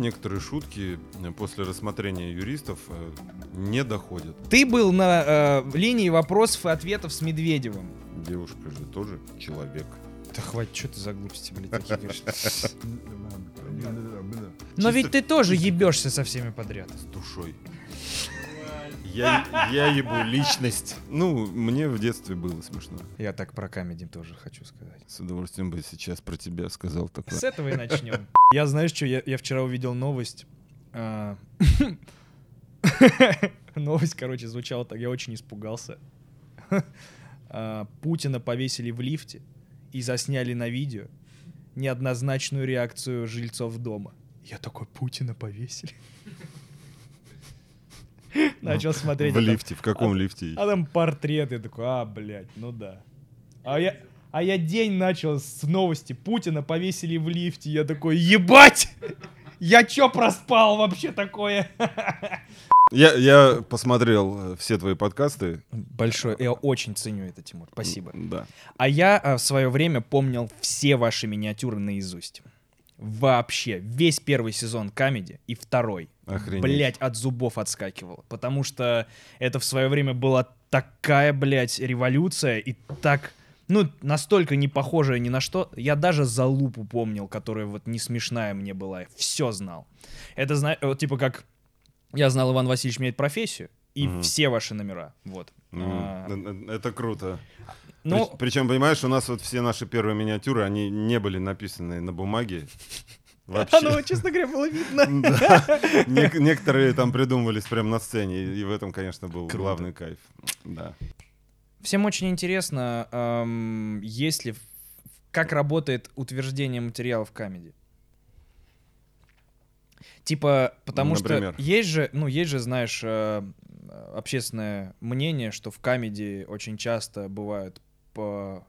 Некоторые шутки э, после рассмотрения юристов э, не доходят. Ты был на э, линии вопросов и ответов с Медведевым. Девушка же тоже человек. Да хватит, что ты за глупости, блядь, такие говоришь. Но ведь ты тоже ебешься со всеми подряд. С душой. Я, я ебу личность. Ну, мне в детстве было смешно. Я так про камеди тоже хочу сказать. С удовольствием бы сейчас про тебя сказал такое. С этого и начнем. Я знаешь что, я, я вчера увидел новость. а, Новость, короче, звучала так, я очень испугался. А, Путина повесили в лифте и засняли на видео неоднозначную реакцию жильцов дома. Я такой, Путина повесили. Начал смотреть. В а лифте, в каком лифте? а там портрет, я такой, а, блядь, ну да. А я, а я день начал с новости. Путина повесили в лифте. Я такой, ебать! Я чё проспал вообще такое? Я, я посмотрел э, все твои подкасты. Большое, я очень ценю это, Тимур, спасибо. Да. А я а, в свое время помнил все ваши миниатюры наизусть. Вообще, весь первый сезон Камеди и второй. Охренеть. Блять, от зубов отскакивал. Потому что это в свое время была такая, блядь, революция и так, ну, настолько не похожая ни на что. Я даже за лупу помнил, которая вот не смешная мне была. Все знал. Это, знаешь, вот типа как я знал, Иван Васильевич меняет профессию, и Мгм. все ваши номера. Вот. М, А, э, э, Это круто. Ну, Причем, понимаешь, у нас вот все наши первые миниатюры, они не были написаны на бумаге. Вообще. оно, честно говоря, было видно. Да. Некоторые там придумывались прямо на сцене, и в этом, конечно, был Круто. главный кайф. Да. Всем очень интересно, эм, есть ли, как работает утверждение материала в камеди. Типа, потому Например? что есть же, ну, есть же, знаешь, э, общественное мнение, что в камеди очень часто бывают по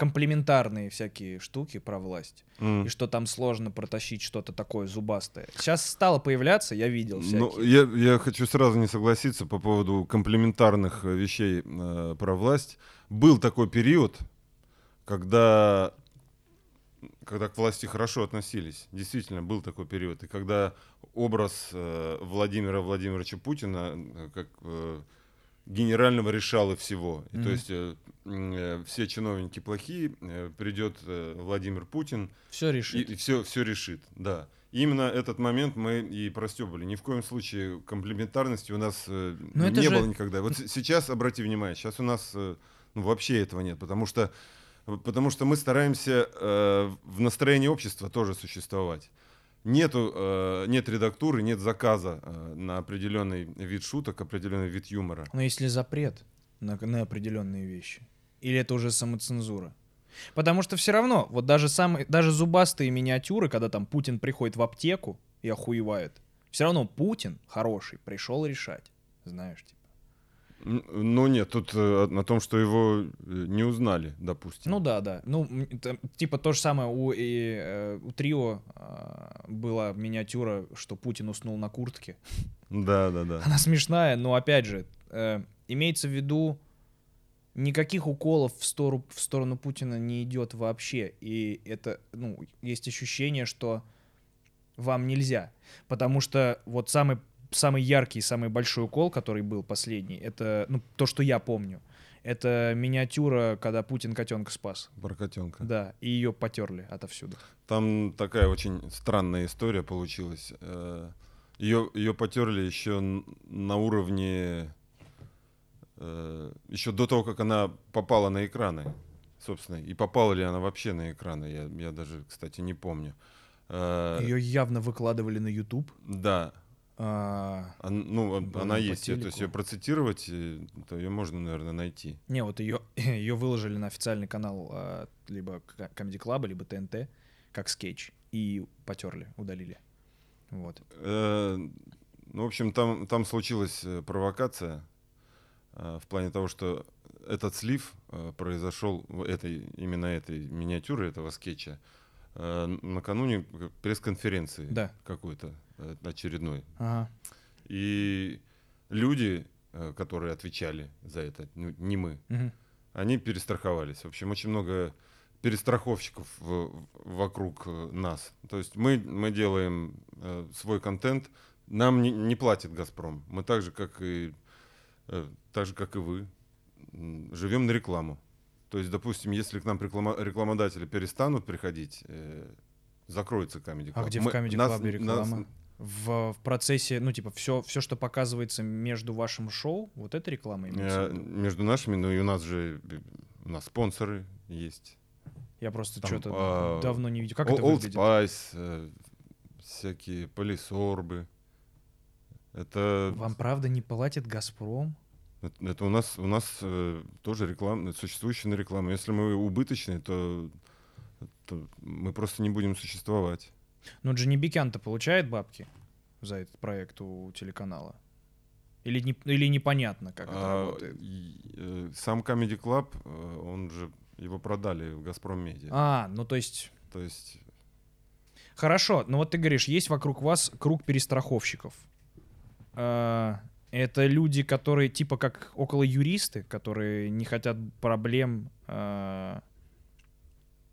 комплементарные всякие штуки про власть, М. и что там сложно протащить что-то такое зубастое. Сейчас стало появляться, я видел всякие. Ну, я, я хочу сразу не согласиться по поводу комплементарных э, вещей э, про власть. Был такой период, когда, когда к власти хорошо относились. Действительно, был такой период. И когда образ э, Владимира Владимировича Путина э, как э, генерального решала всего. И Мгм. То есть э, э, все чиновники плохие, э, придет э, Владимир Путин, Все решит. и, все, все решит, да. Именно этот момент мы и простебали. Ни в коем случае комплементарности у нас э, Но не же- было никогда. Вот сейчас, обрати внимание, сейчас у нас э, ну, вообще этого нет, потому что, потому что мы стараемся э, в настроении общества тоже существовать. Нету, э, нет редактуры, нет заказа э, на определенный вид шуток, определенный вид юмора. Но если запрет на, на определенные вещи, или это уже самоцензура? Потому что все равно, вот даже самые, даже зубастые миниатюры, когда там Путин приходит в аптеку и охуевает, все равно Путин хороший пришел решать, знаешь, типа. Н- Но нет, тут э, на том, что его э, не узнали, допустим. Ну да, да. Ну, там, типа то же самое у, и, э, у Трио а, была миниатюра, что Путин уснул на куртке. Да, да, да. Она смешная, но опять же, э, имеется в виду, никаких уколов в сторону, в сторону Путина не идет вообще. И это, ну, есть ощущение, что вам нельзя. Потому что вот самый, самый яркий, самый большой укол, который был последний, это, ну, то, что я помню, это миниатюра, когда Путин котенка спас. Про котенка. Да, и ее потерли отовсюду. Там такая очень странная история получилась. Ее, ее потерли еще на уровне... э, еще до того, как она попала на экраны, собственно. И попала ли она вообще на экраны, я, я даже, кстати, не помню. Э, Ее явно выкладывали на YouTube. Да. А, Он- ну, Было она есть. То есть телеку. ее процитировать, э, то ее можно, наверное, найти. Не, вот ее, ее выложили на официальный канал а, либо Comedy Club, либо ТНТ, как скетч, и потерли, удалили. Вот. Э, Ну, в общем, там, там случилась э, провокация э, в плане того, что этот слив э, произошел, этой, именно этой миниатюры, этого скетча, э, накануне пресс-конференции Да. какой-то э, очередной. Ага. И люди, э, которые отвечали за это, ну, не мы, Мгм. они перестраховались. В общем, очень много перестраховщиков в- вокруг э, нас. То есть мы, мы делаем э, свой контент, нам не, не платит «Газпром». Мы так же, как и, э, так же, как и вы, живем на рекламу. То есть, допустим, если к нам реклама- рекламодатели перестанут приходить, э, закроется Comedy А Club. где в Мы- Comedy нас- Club нас- реклама? В, в процессе, ну, типа, все, все, что показывается между вашим шоу, вот это реклама имеется в э, между нашими, ну и у нас же э, у нас спонсоры есть. Я просто что-то а, давно не видел. Как О- это Old выглядит? Spice, э, всякие полисорбы. Это, Вам правда не платит Газпром? это, это у нас, у нас э, тоже реклама, существующая реклама. Если мы убыточные, то, то мы просто не будем существовать. Ну, Джинни Бикян-то получает бабки за этот проект у телеканала? Или, не, или непонятно, как это А, работает? и, э, сам Comedy Club, э, он же его продали в Газпром Медиа. А, ну то есть... То есть Хорошо, но вот ты говоришь, есть вокруг вас круг перестраховщиков. А, Это люди, которые типа как около юристы, которые не хотят проблем, а,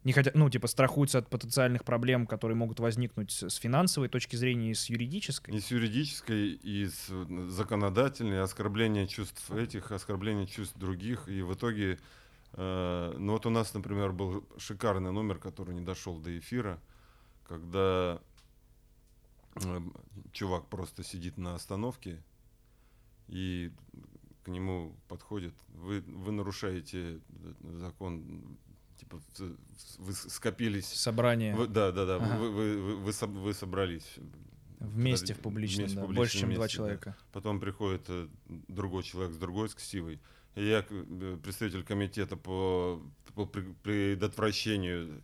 не хотят, ну типа страхуются от потенциальных проблем, которые могут возникнуть с финансовой точки зрения и с юридической. И с юридической, и с законодательной, оскорбление чувств этих, оскорбление чувств других. И в итоге, э, ну вот у нас, например, был шикарный номер, который не дошел до эфира, когда э, чувак просто сидит на остановке, и к нему подходит, вы, вы нарушаете э, закон, типа в- вы скопились Собрание вы- да, да, да. Ага. Вы, вы, вы, вы соб- вы собрались. вместе в публичном, вместе в да, публичном больше, чем два месте, да. человека. Потом приходит э, другой человек с другой с ксивой. И я, э, представитель комитета по, по пре- предотвращению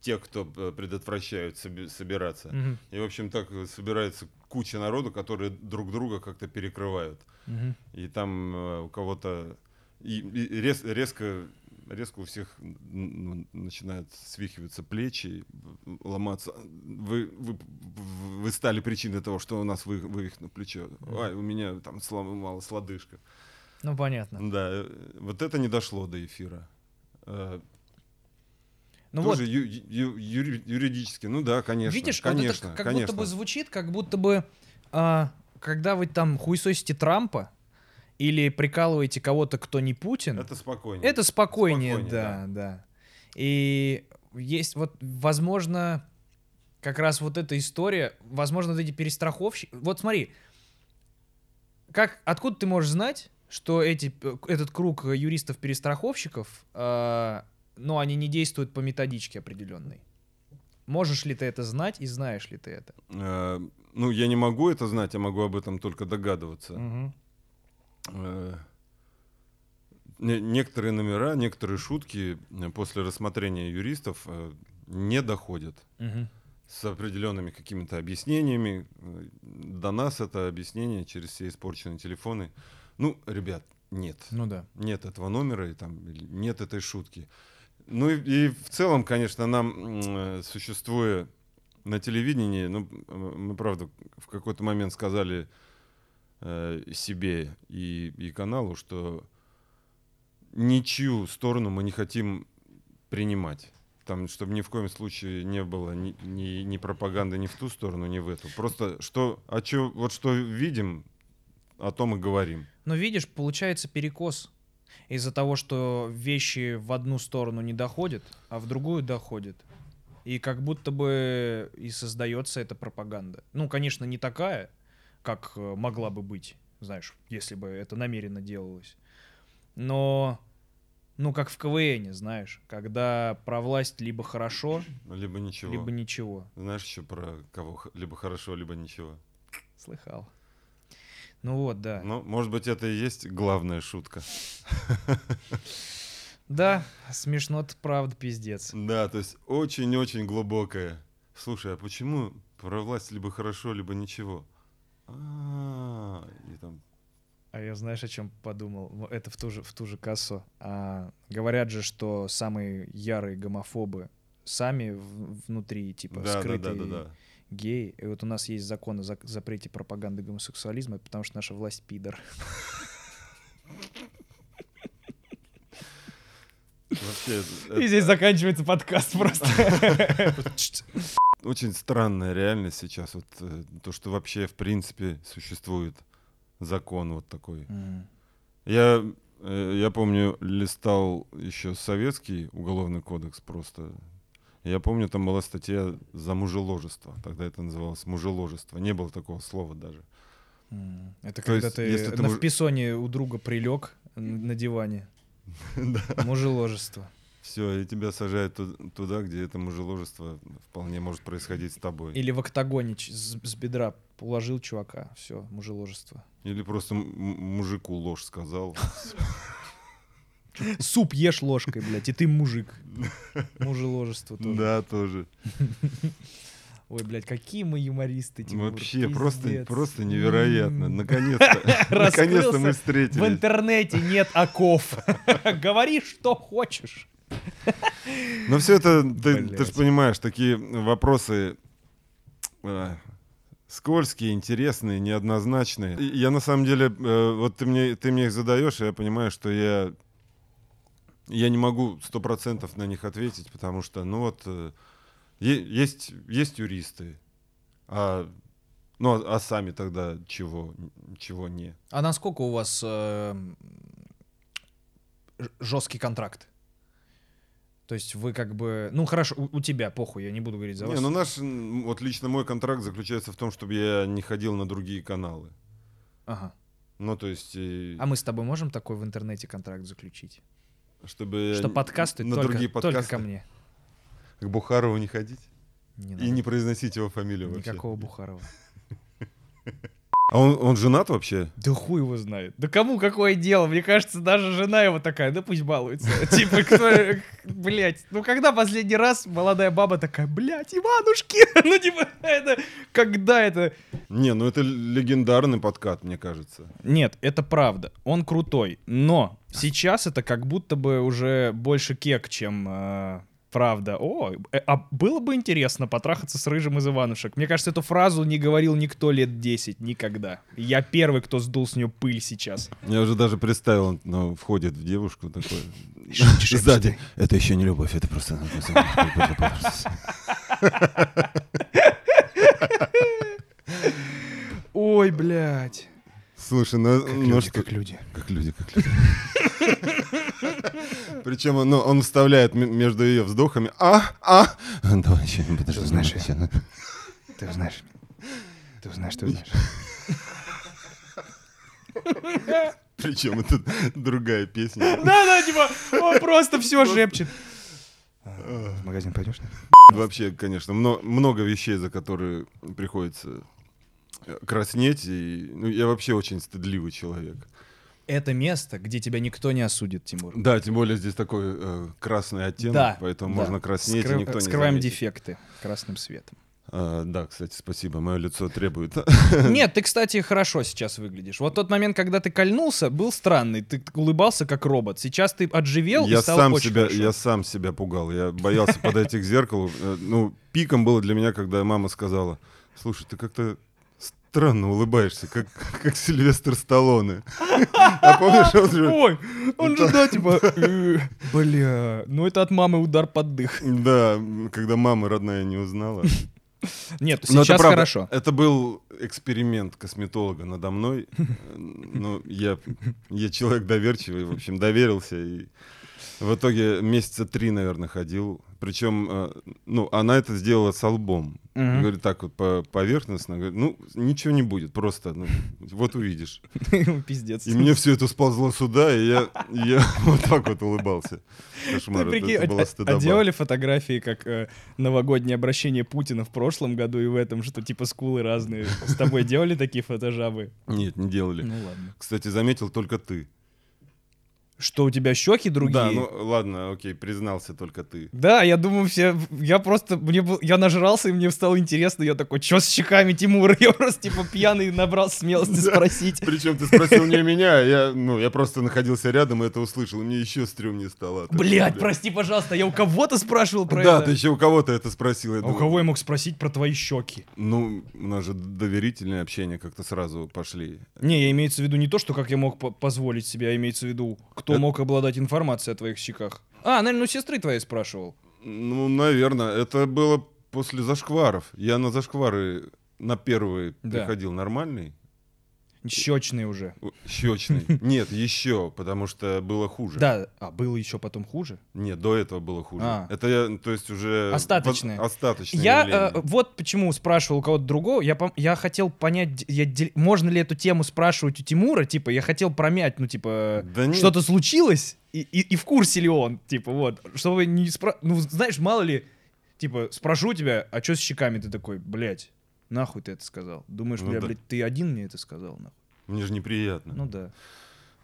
тех, кто э, предотвращают соби- собираться. Мгм, И, в общем, так собирается куча народу, которые друг друга как-то перекрывают. мгм. И там э, у кого-то и, и рез- резко, резко у всех начинают свихиваться плечи, ломаться. Вы, вы, вы стали причиной того, что у нас вы, вывихнуло плечо. Ай, у меня там сломалась лодыжка. Ну, понятно. Да, э, вот это не дошло до эфира. Э, Ну вот, Тоже ю- ю- юри- юридически, ну да, конечно. Видишь, вот конечно, это как конечно. будто бы звучит, как будто бы, а, когда вы там хуесосите Трампа или прикалываете кого-то, кто не Путин, это, Это спокойнее. спокойнее, спокойнее, да, да, И есть вот, возможно, как раз вот эта история, возможно, вот эти перестраховщики. Вот смотри, как, откуда ты можешь знать, что эти, э, этот круг юристов-перестраховщиков, а, ну, они не действуют по методичке определенной? Можешь ли ты это знать и знаешь ли ты это? Э, ну, я не могу это знать, я могу об этом только догадываться. Мгм. Э, не- некоторые номера, некоторые шутки э, после рассмотрения юристов э, не доходят с определенными какими-то объяснениями. До нас это объяснение через все испорченные телефоны. Ну, ребят, нет. Ну да. Нет этого номера и там нет этой шутки. Ну и, и в целом, конечно, нам, э, существуя на телевидении, ну, мы, правда, в какой-то момент сказали э, себе и, и каналу, что ничью сторону мы не хотим принимать. Там, чтобы ни в коем случае не было ни, ни, ни пропаганды ни в ту сторону, ни в эту. Просто что, а чё, вот что видим, о том и говорим. Но видишь, получается перекос из-за того, что вещи в одну сторону не доходят, а в другую доходят. И как будто бы и создается эта пропаганда. Ну, конечно, не такая, как э, могла бы быть, знаешь, если бы это намеренно делалось. Но, ну, как в КВН, знаешь, когда про власть либо хорошо, Либо ничего. либо ничего. Знаешь еще про кого либо хорошо, либо ничего. Слыхал. Ну вот, да. Ну, может быть, это и есть главная шутка. Да, смешно-то правда пиздец. Да, то есть очень-очень глубокая. Слушай, а почему про власть либо хорошо, либо ничего? А, и там А я знаешь, о чем подумал? Это в ту же, в ту же кассу. А, говорят же, что самые ярые гомофобы сами в- внутри, типа, да, да, скрытые да, да, да. геи. И вот у нас есть закон о зак- запрете пропаганды гомосексуализма, потому что наша власть пидор. Вообще, И это здесь заканчивается подкаст просто. очень странная реальность сейчас. Вот э, то, что вообще в принципе существует закон вот такой. М. Я, э, я помню, листал еще советский уголовный кодекс просто. Я помню, там была статья за мужеложество. Тогда это называлось мужеложество. Не было такого слова даже. М. Это То когда есть, ты если ты на муж- вписоне у друга прилег на диване. Мужеложество. Все, и тебя сажают ту- туда, где это мужеложество вполне может происходить с тобой. Или в октагоне ч- с, с бедра уложил чувака. Все, мужеложество. Или просто м- мужику ложь сказал. Суп ешь ложкой, блядь, и ты мужик. Мужеложество тоже. Да, тоже. Ой, блядь, какие мы юмористы, Тимур, Вообще, просто, пиздец. просто невероятно. Наконец-то. Наконец-то мы В встретились. интернете нет оков. Говори, что хочешь. Но все это, ты, ты же понимаешь, такие вопросы э, скользкие, интересные, неоднозначные. И Я на самом деле, э, вот ты мне, ты мне их задаешь, и я понимаю, что я, я не могу сто процентов на них ответить, потому что, ну вот, э, есть, есть юристы, а, ну, а, а сами тогда чего, чего не? А насколько у вас жесткий контракт? То есть вы как бы... Ну хорошо, у, у тебя, похуй, я не буду говорить за вас. Не, ну наш, вот лично мой контракт заключается в том, чтобы я не ходил на другие каналы. Ага. Ну, то есть, и А мы с тобой можем такой в интернете контракт заключить? чтобы Что подкасты на только, другие только подкасты ко мне. к Бухарову не ходить Не и надо. не произносить его фамилию вообще. Никакого Бухарова. А он, он женат вообще? Да хуй его знает. Да кому какое дело? Мне кажется, даже жена его такая, да пусть балуется. Типа, кто, блядь, ну когда последний раз молодая баба такая, блядь, Иванушки? Ну типа, это, когда это? Не, ну это легендарный подкат, мне кажется. Нет, это правда. Он крутой. Но сейчас это как будто бы уже больше кек, чем э, правда. О, э, а было бы интересно потрахаться с рыжим из Иванушек. Мне кажется, эту фразу не говорил никто лет 10, никогда. Я первый, кто сдул с нее пыль сейчас. Я уже даже представил, он ну, входит в девушку такой. Сзади. Это еще не любовь, это просто... Ой, блядь. Слушай, ну, ну что... люди. Как люди, как люди. Причем он, ну, он вставляет между ее вздохами. А, а. Давай еще, подожди. знаешь, еще, ну. Ты знаешь. Ты знаешь, ты знаешь. Причем это другая песня. Да-да, типа, он просто все шепчет. В магазин пойдешь? Вообще, конечно, мно- много вещей, за которые приходится э, краснеть. И, ну, я вообще очень стыдливый человек. Это место, где тебя никто не осудит, Тимур. Да, тем более здесь такой э, красный оттенок, Да, поэтому да. можно краснеть, Скры- и никто не Скрываем дефекты красным светом. А, да, кстати, спасибо, мое лицо требует. Нет, ты, кстати, хорошо сейчас выглядишь. Вот тот момент, когда ты кольнулся, был странный. Ты улыбался как робот. Сейчас ты отживел и Я стал сам очень себя, хорошо. я сам себя пугал. Я боялся подойти к зеркалу. Э, Ну, пиком было для меня, когда мама сказала: Слушай, ты как-то странно улыбаешься, как, как Сильвестр Сталлоне. А помнишь, он же... Ой, он же, да, типа, э, бля, ну это от мамы удар под дых. Да, когда мама родная не узнала. Нет, Но это сейчас хорошо. Это был эксперимент косметолога надо мной. Э, Ну, я, я человек доверчивый, в общем, доверился. И в итоге месяца три, наверное, ходил. Причем, э, ну, она это сделала с лбом. Мгм. Говорит, так вот по- поверхностно. Говорит, ну, ничего не будет, просто, ну, вот увидишь. Пиздец. И мне все это сползло сюда, и я, я вот так вот улыбался. Ты Кошмар, это- прикинь, это была а, делали фотографии, как э, новогоднее обращение Путина в прошлом году и в этом, что типа скулы разные. С тобой делали такие фотожабы? Нет, не делали. Ну ладно. Кстати, заметил только ты. Что, у тебя щеки другие? Да, ну ладно, окей, признался только ты. Да, я думаю, все... Я просто... Мне был... Я нажрался, и мне стало интересно. Я такой, что с щеками Тимура? Я просто, типа, пьяный набрал смелости Да. спросить. Причем ты спросил не меня, а я, ну, я просто находился рядом и это услышал, мне еще стрёмнее стало. Блять, бля. прости, пожалуйста, я у кого-то спрашивал про Да, это. ты еще у кого-то это спросил. А у кого я мог спросить про твои щеки? Ну, у нас же доверительное общение как-то сразу пошли. Не, я имеется в виду не то, что как я мог по- позволить себе, а имеется в виду, кто Это- мог обладать информацией о твоих щеках. А, наверное, у сестры твоей спрашивал. Ну, наверное, это было после зашкваров. Я на зашквары на первый Да. приходил нормальный, Щечный уже. щечный. Нет, еще, потому что было хуже. Да, а было еще потом хуже. Нет, до этого было хуже. А. Это я, то есть уже... Остаточное. Остаточное Я э, вот почему спрашивал у кого-то другого. Я, я хотел понять, я можно ли эту тему спрашивать у Тимура. Типа, я хотел промять, ну, типа, Да что-то случилось, и, и, и в курсе ли он, типа, вот. Чтобы не спра... Ну, знаешь, мало ли, типа, спрошу тебя, а что с щеками? Ты такой, блядь, нахуй ты это сказал? Думаешь, Ну бля, да. блядь, ты один мне это сказал, нахуй? Мне же неприятно. Ну да.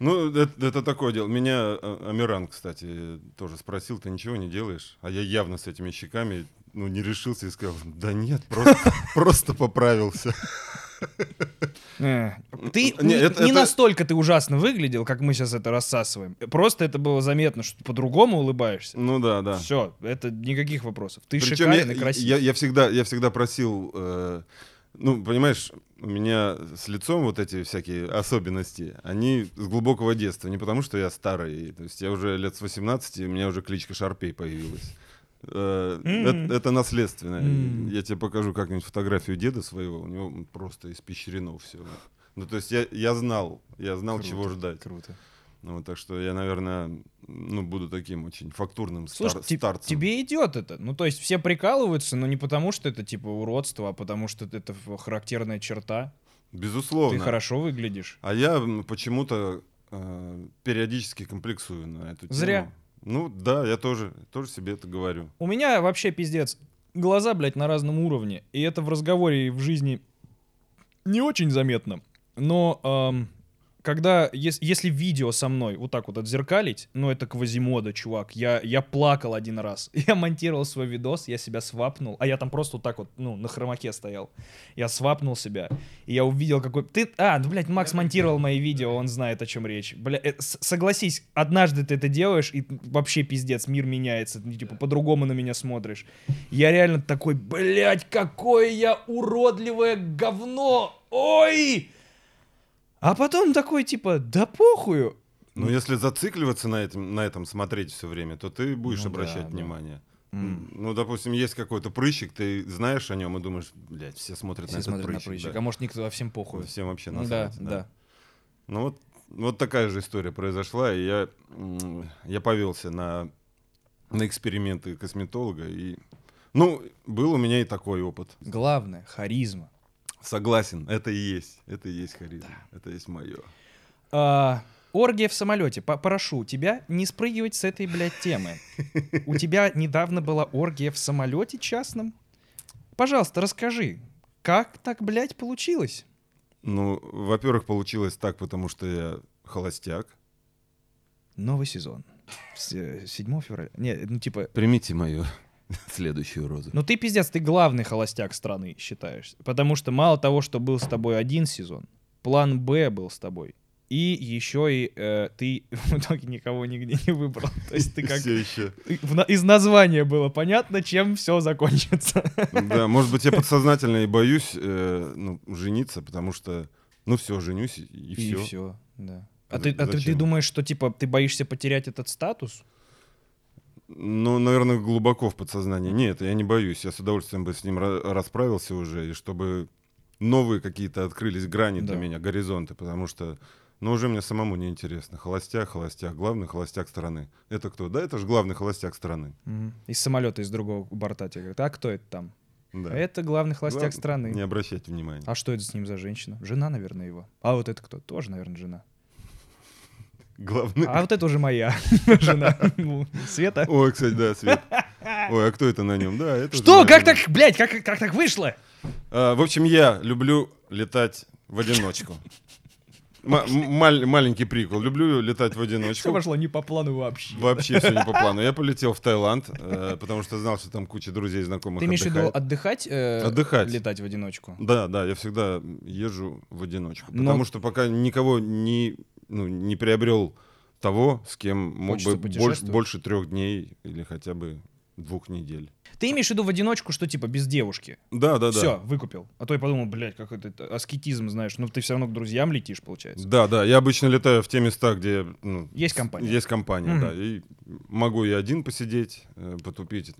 Ну, это, это такое дело. Меня э, Амиран, кстати, тоже спросил, ты ничего не делаешь? А я явно с этими щеками, ну, не решился и сказал, да нет, просто, поправился. Э, Ты Не, не, это- не это- настолько ты ужасно выглядел, как мы сейчас это рассасываем. Просто это было заметно, что ты по-другому улыбаешься. Ну да, да. Все, это никаких вопросов. Ты Причем я, шикарен и красив. я, я всегда, я всегда просил, э, ну, понимаешь, у меня с лицом вот эти всякие особенности, они с глубокого детства, не потому что я старый, то есть я уже лет с 18, и у меня уже кличка Шарпей появилась. Э, это, это наследственное. Я тебе покажу как-нибудь фотографию деда своего, у него просто испещрено все. Ну, то есть я, я знал, я знал, Круто, чего ждать. Круто. Ну, вот так что я, наверное, ну, буду таким очень фактурным Слушай, стар- ти- старцем. тебе идет это. Ну, то есть все прикалываются, но не потому, что это типа уродство, а потому что это характерная черта. Безусловно. Ты хорошо выглядишь. А я почему-то э, периодически комплексую на эту тему. Зря. Ну да, я тоже, тоже себе это говорю. У меня вообще пиздец. Глаза, блядь, на разном уровне. И это в разговоре и в жизни не очень заметно. Но эм, когда, ес- если видео со мной вот так вот отзеркалить, ну это Квазимода, чувак. Я, я плакал один раз. Я монтировал свой видос, я себя свапнул. А я там просто вот так вот, ну, на хромаке стоял. Я свапнул себя. И я увидел какой... Ты... А, ну, блядь, Макс монтировал мои видео, он знает, о чем речь. Бля, э, согласись, однажды ты это делаешь, и вообще пиздец, мир меняется. Ну, типа, по-другому на меня смотришь. Я реально такой, блядь, какое я уродливое говно! Ой! А потом такой, типа, да похую. Но если зацикливаться на этом, на этом смотреть все время, то ты будешь Ну да, обращать да. внимание. М. Ну, допустим, есть какой-то прыщик, ты знаешь о нем и думаешь, блядь, все смотрят Все на этот смотрят на прыщик. прыщик, да. а может никто совсем похуй. Всем вообще Ну насрать. да, да. Ну вот, вот такая же история произошла, и я, я повелся на, на эксперименты косметолога, и, ну, был у меня и такой опыт. Главное, харизма. Согласен, это и есть, это и есть харизма, это и есть мое. А, оргия в самолете. Прошу тебя не спрыгивать с этой, блядь, темы. У тебя недавно была оргия в самолете частном? Пожалуйста, расскажи, как так, блядь, получилось? Ну, во-первых, получилось так, потому что я холостяк. Новый сезон. С, э, 7 февраля. Не, ну типа... Примите мою следующую розу. Ну ты пиздец, ты главный холостяк страны считаешься. Потому что мало того, что был с тобой один сезон, план Б был с тобой. И еще и э, ты в итоге никого нигде не выбрал. То есть ты как... Все еще. в Из названия было понятно, чем все закончится. Да, может быть, я подсознательно и боюсь э, ну, жениться, потому что, ну все, женюсь и, и И все. все, да. А А, ты, а ты, ты думаешь, что типа ты боишься потерять этот статус? Ну, наверное, глубоко в подсознании. Нет, я не боюсь. Я с удовольствием бы с ним ра- расправился уже, и чтобы новые какие-то открылись грани для Да. меня, горизонты, потому что, ну, уже мне самому не интересно. Холостяк, холостяк, главный холостяк страны. Это кто? Да, это же главный холостяк страны. Из самолета из другого борта тебе говорят, а кто это там? Да. Это главный холостяк Главное, страны. Не обращайте внимания. А что это с ним за женщина? Жена, наверное, его. А вот это кто? Тоже, наверное, жена. Главный... А вот это уже моя жена. Ну, Света. Ой, кстати, да, Свет. Ой, а кто это на нем? Да, это Что? Как так, блядь, как, как так вышло? А, в общем, я люблю летать в одиночку. Маленький прикол. Люблю летать в Все одиночку. пошло не по плану вообще. Вообще все не по плану. Я полетел в Таиланд, э, потому что знал, что там куча друзей и знакомых Ты имеешь в виду отдыхать? э, Отдыхать. Летать в одиночку? Да, да, я всегда езжу в одиночку. Но- Потому что пока никого не, ну, не приобрел того, с кем мог Хочется бы больше, больше трех дней или хотя бы двух недель. Ты имеешь в виду в одиночку, что типа без девушки? Да, да, да. Все, выкупил. А то я подумал, блядь, как это, аскетизм, знаешь. Ну, ты все равно к друзьям летишь, получается. Да, да, я обычно летаю в те места, где ну, Есть компания. Есть компания, Мгм. да. И могу и один посидеть, э, потупить,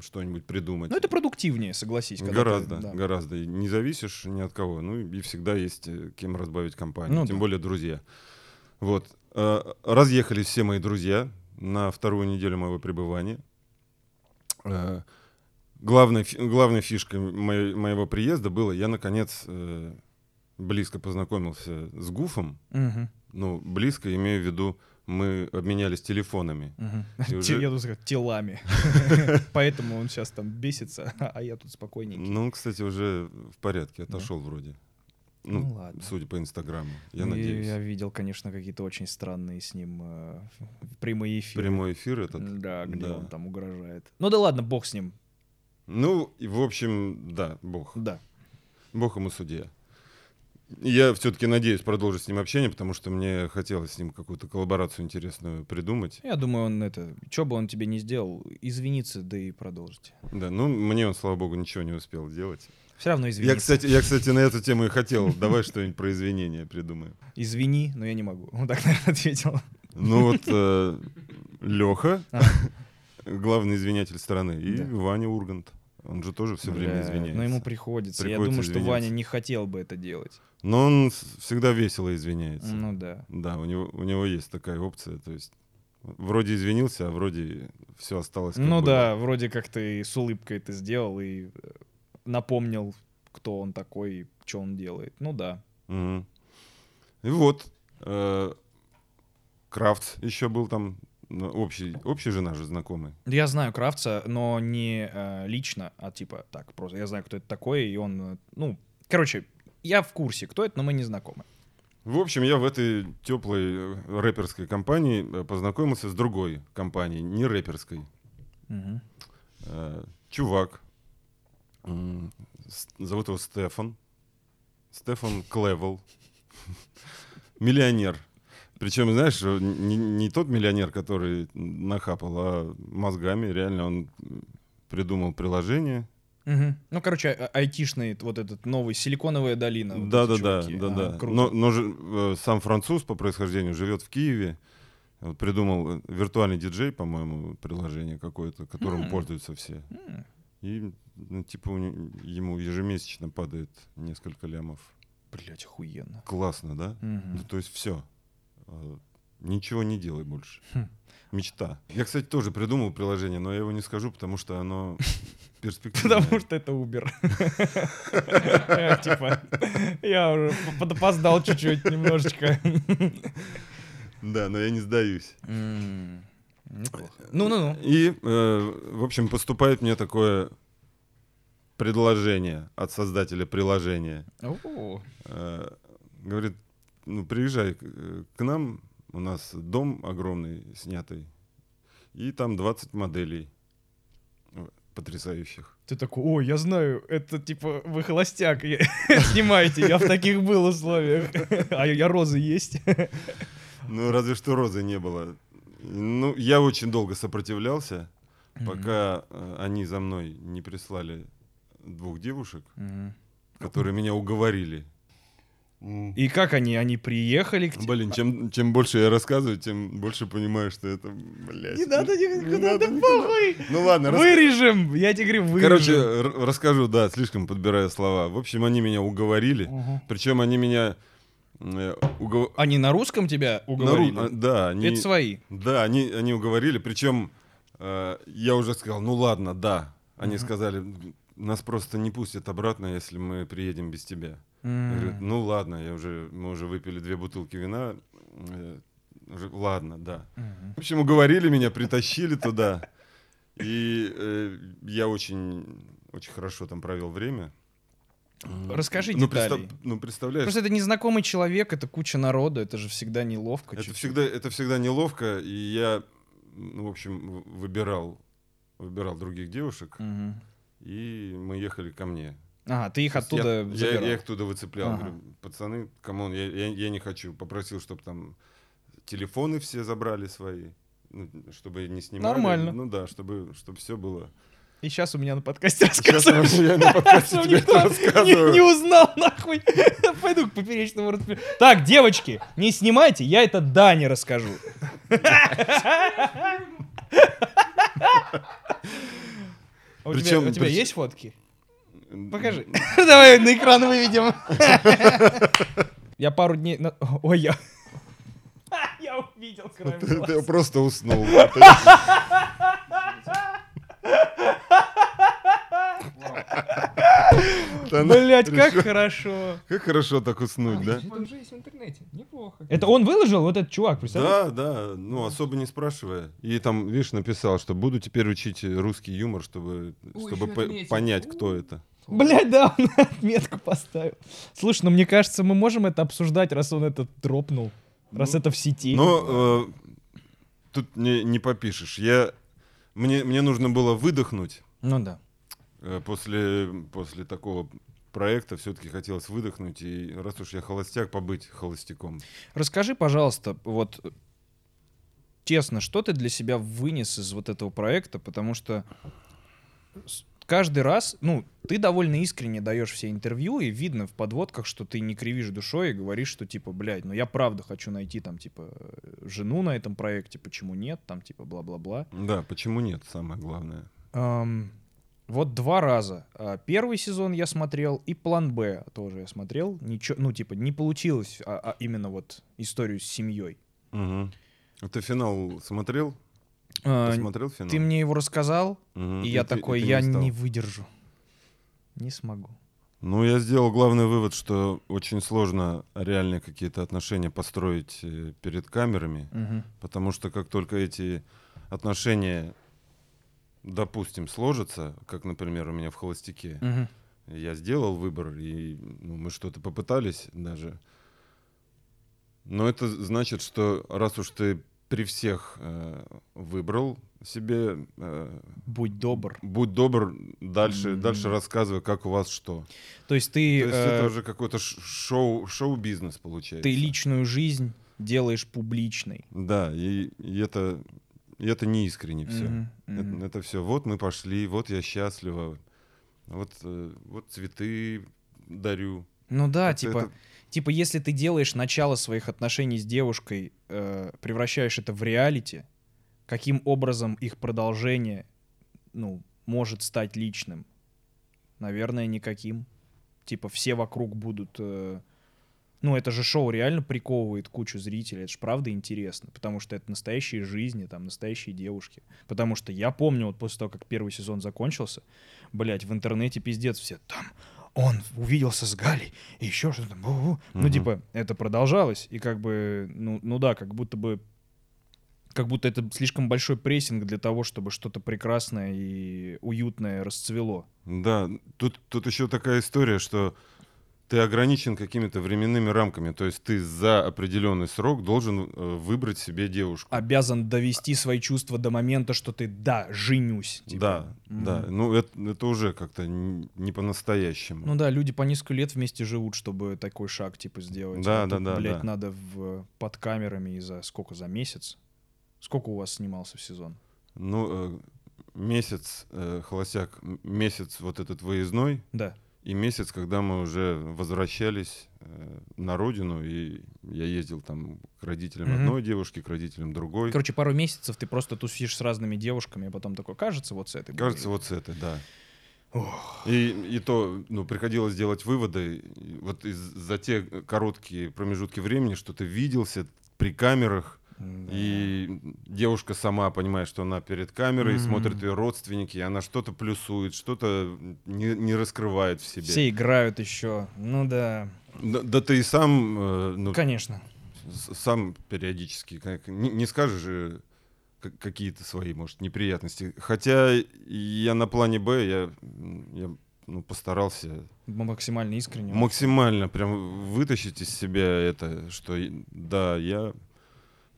что-нибудь придумать. Ну, это продуктивнее, согласись. когда ты- Гораздо, да. гораздо. И не зависишь ни от кого. Ну и всегда есть э, кем разбавить компанию. Ну тем да. более друзья. Вот. Э, Разъехались все мои друзья на вторую неделю моего пребывания. Э, Главной, главной фишкой моей- моего приезда было, я наконец э, близко познакомился с Гуфом. Мгм, Ну, близко имею в виду, мы обменялись телефонами. Те- уже- Я тут сказал, телами. Поэтому он сейчас там бесится, а я тут спокойненький. Ну, он, кстати, уже в порядке, отошел вроде. Ну, Ну, ладно. судя по Инстаграму. Я Ну, надеюсь. Я видел, конечно, какие-то очень странные с ним э, прямые эфиры. Прямой эфир этот. Да, где да. он там угрожает. Ну да ладно, бог с ним. Ну, в общем, да, бог. Да. Бог ему судья. Я все-таки надеюсь продолжить с ним общение, потому что мне хотелось с ним какую-то коллаборацию интересную придумать. Я думаю, он это... Что бы он тебе не сделал, извиниться, да и продолжите. Да, ну, мне он, слава богу, ничего не успел делать. Все равно извиниться. Я, кстати, я, кстати, на эту тему и хотел. Давай что-нибудь про извинения придумаем. Извини, но я не могу. Он так, наверное, ответил. Ну вот Леха, А. главный извинятель страны, и Да. Ваня Ургант. Он же тоже все время Бля, извиняется. Но ему приходится. Я Приходится думаю, что. Ваня не хотел бы это делать. Но он всегда весело извиняется. Ну да. Да, у него, у него есть такая опция. То есть вроде извинился, а вроде все осталось. Ну было. да, вроде как ты с улыбкой это сделал и э, напомнил, кто он такой и что он делает. Ну да. Мгм. И вот. э, Крафтс еще был там. ну, Общий, общий же наш знакомый. Я знаю Кравца, но не э, лично, а типа так, просто я знаю, кто это такой, и он, ну, короче, я в курсе, кто это, но мы не знакомы. В общем, я в этой теплой э, рэперской компании э, познакомился с другой компанией, не рэперской. Мгм. Э, Чувак. Зовут его Стефан. Стефан Клевел. Миллионер. Причем, знаешь, э, не, не тот миллионер, который нахапал, а мозгами. Реально он придумал приложение. Мгм. Ну, короче, а- айтишный вот этот новый, силиконовая долина. вот Да, да, да, чуваки. да, да. круто. Но, но же, э, сам француз по происхождению живет в Киеве. Вот придумал э, виртуальный диджей, по-моему, приложение какое-то, которым М. пользуются все. М, И, ну, типа, ему ежемесячно падает несколько лямов. Блять, охуенно. Классно, да? Мгм. Ну, то есть все. Ничего не делай больше. Хм. Мечта. Я, кстати, тоже придумал приложение, но я его не скажу, потому что оно перспективное. Потому что это Uber. Типа, я уже подопоздал чуть-чуть, немножечко. Да, но я не сдаюсь. Неплохо. Ну-ну-ну. И, э, в общем, поступает мне такое предложение от создателя приложения. О, Э, Говорит, ну, приезжай к- э, к нам, у нас дом огромный, снятый, и там 20 моделей э, потрясающих. Ты такой, ой, я знаю, это типа вы холостяк, снимаете, я в таких был условиях. А я розы есть. Ну, разве что розы не было. Ну, я очень долго сопротивлялся, пока э, они за мной не прислали двух девушек, Мгм. которые меня уговорили. И как они? Они приехали к тебе? Блин, чем, чем больше я рассказываю, тем больше понимаю, что это, блядь. Не надо не никуда, надо да похуй! Ну ладно, Вырежем! Я тебе говорю, вырежем. Короче, расскажу, да, слишком подбирая слова. В общем, они меня уговорили. Причем они меня угов- Они на русском тебя на ру- уговорили? а, Да, они, Это свои. да, они, они уговорили. Причем э, я уже сказал, ну ладно, да. Они Мгм. сказали, нас просто не пустят обратно, если мы приедем без тебя. Я говорю, ну ладно, я уже, мы уже выпили две бутылки вина. э, уже- ладно, да. Мгм. В общем, уговорили меня, притащили туда. И э, я очень, очень хорошо там провел время. Расскажи ну, деталей. представ- ну, представляешь, Просто это незнакомый человек, это куча народу, это же всегда неловко. это всегда, это всегда неловко, и я, ну, в общем, выбирал, выбирал других девушек, Мгм. и мы ехали ко мне. Ага, ты их оттуда я, я, забирал. я их оттуда выцеплял. Ага. Говорю, пацаны, come on, я, я, я не хочу. Попросил, чтобы там телефоны все забрали свои, ну, чтобы не снимали. Нормально. Ну да, чтобы, чтобы все было И сейчас у меня на подкасте Сейчас рассказываю. я на подкасте Сам тебе не это знал, рассказываю. Не, не узнал, нахуй. Пойду к поперечному распи- Так, девочки, не снимайте, я это Дане расскажу. А У тебя, Причем- у тебя прич- есть фотки? Покажи. Давай на экран выведем. Я пару дней... Ой, я... Я увидел Ты просто уснул. Ну, Блять, как хорошо. Как хорошо так уснуть, да? Это уже есть в интернете. Неплохо. Это он выложил, вот этот чувак, представляешь? Да, да, ну особо не спрашивая. И там, видишь, написал, что буду теперь учить русский юмор, чтобы, понять, кто это. Блять, да, он отметку поставил. Слушай, ну мне кажется, мы можем это обсуждать, раз он это дропнул. Раз это в сети. Но э, тут не, не попишешь. Я, мне, мне нужно было выдохнуть. Ну да. Э, После, после такого проекта все-таки хотелось выдохнуть. И раз уж я холостяк, побыть холостяком. Расскажи, пожалуйста, вот э, честно, что ты для себя вынес из вот этого проекта, потому что каждый раз, ну, ты довольно искренне даешь все интервью, и видно в подводках, что ты не кривишь душой и говоришь, что типа, блядь, ну я правда хочу найти там, типа, жену на этом проекте, почему нет, там, типа, бла-бла-бла. Да, почему нет, самое главное. Ам, вот два раза. А, Первый сезон я смотрел, и план Б тоже я смотрел. Ничего, ну, типа, не получилось а- а именно вот историю с семьей. А Ты финал смотрел? А, Посмотрел финал? Ты мне его рассказал, Мгм. и я ты- такой, ты я стал. не выдержу. Не смогу. Ну, я сделал главный вывод, что очень сложно реальные какие-то отношения построить э, перед камерами, Мгм. потому что как только эти отношения, допустим, сложатся, как, например, у меня в «Холостяке», Мгм. я сделал выбор, и ну, мы что-то попытались даже. Но это значит, что раз уж ты при всех э, выбрал себе, э, Будь добр. будь добр, дальше, Мгм. дальше рассказывай, как у вас что. То есть ты, То есть э, это уже какой-то шоу, шоу-бизнес получается. ты личную жизнь делаешь публичной. Да, и, и это, и это не искренне все. Мгм, мгм. Это, все. Вот мы пошли, вот я счастлива, вот, э, вот цветы дарю. Ну да, Как-то типа, это- типа, если ты делаешь начало своих отношений с девушкой, э, превращаешь это в реалити, каким образом их продолжение, ну, может стать личным? Наверное, никаким. Типа, все вокруг будут... э, Ну, это же шоу реально приковывает кучу зрителей. Это же правда интересно, потому что это настоящие жизни, там, настоящие девушки. Потому что я помню, вот после того, как первый сезон закончился, блядь, в интернете пиздец все там он увиделся с Галей, и еще что-то. бу-бу». Ну, типа, это продолжалось, и как бы, ну, ну да, как будто бы как будто это слишком большой прессинг для того, чтобы что-то прекрасное и уютное расцвело. Да, тут, тут еще такая история, что ты ограничен какими-то временными рамками. То есть ты за определенный срок должен э, выбрать себе девушку. Обязан довести свои чувства до момента, что ты, да, женюсь. типа. Да, Мгм. да. Ну, это, это уже как-то не по-настоящему. Ну да, люди по несколько лет вместе живут, чтобы такой шаг, типа, сделать. Да, А да, тут, да, Блядь, да. надо в, под камерами и за сколько? За месяц? Сколько у вас снимался в сезон? Ну, э, месяц э, холостяк, месяц вот этот выездной, Да. И месяц, когда мы уже возвращались э, на родину, и я ездил там к родителям Мгм. одной девушки, к родителям другой. Короче, пару месяцев ты просто тусишь с разными девушками, а потом такой, кажется, вот с этой. Кажется, буду». вот с этой, да. Ох. И, и то, ну, приходилось делать выводы и вот из, за те короткие промежутки времени, что ты виделся при камерах, Да. и девушка сама понимает, что она перед камерой, Мгм. смотрят ее родственники, и она что-то плюсует, что-то не, не раскрывает в себе. Все играют еще. Ну да. Да, да ты и сам, э, ну, Конечно. сам периодически, как- не, не скажешь же какие-то свои, может, неприятности. Хотя я на плане Б, я, я ну, постарался Максимально искренне. максимально прям вытащить из себя это, что да, я,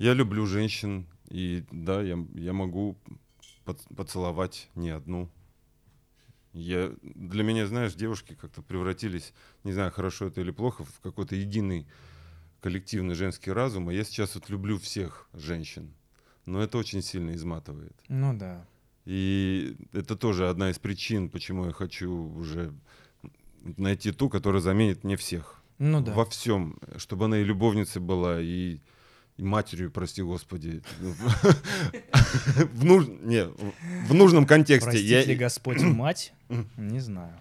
я люблю женщин, и да, я, я могу поц- поцеловать не одну. Я, для меня, знаешь, девушки как-то превратились, не знаю, хорошо это или плохо, в какой-то единый коллективный женский разум. А я сейчас вот люблю всех женщин. Но это очень сильно изматывает. Ну да. И это тоже одна из причин, почему я хочу уже найти ту, которая заменит мне всех. Ну да. Во всем. Чтобы она и любовницей была, и матерью, прости господи. В, нуж... не, в нужном контексте. Простит ли Я... Господь мать? Не знаю.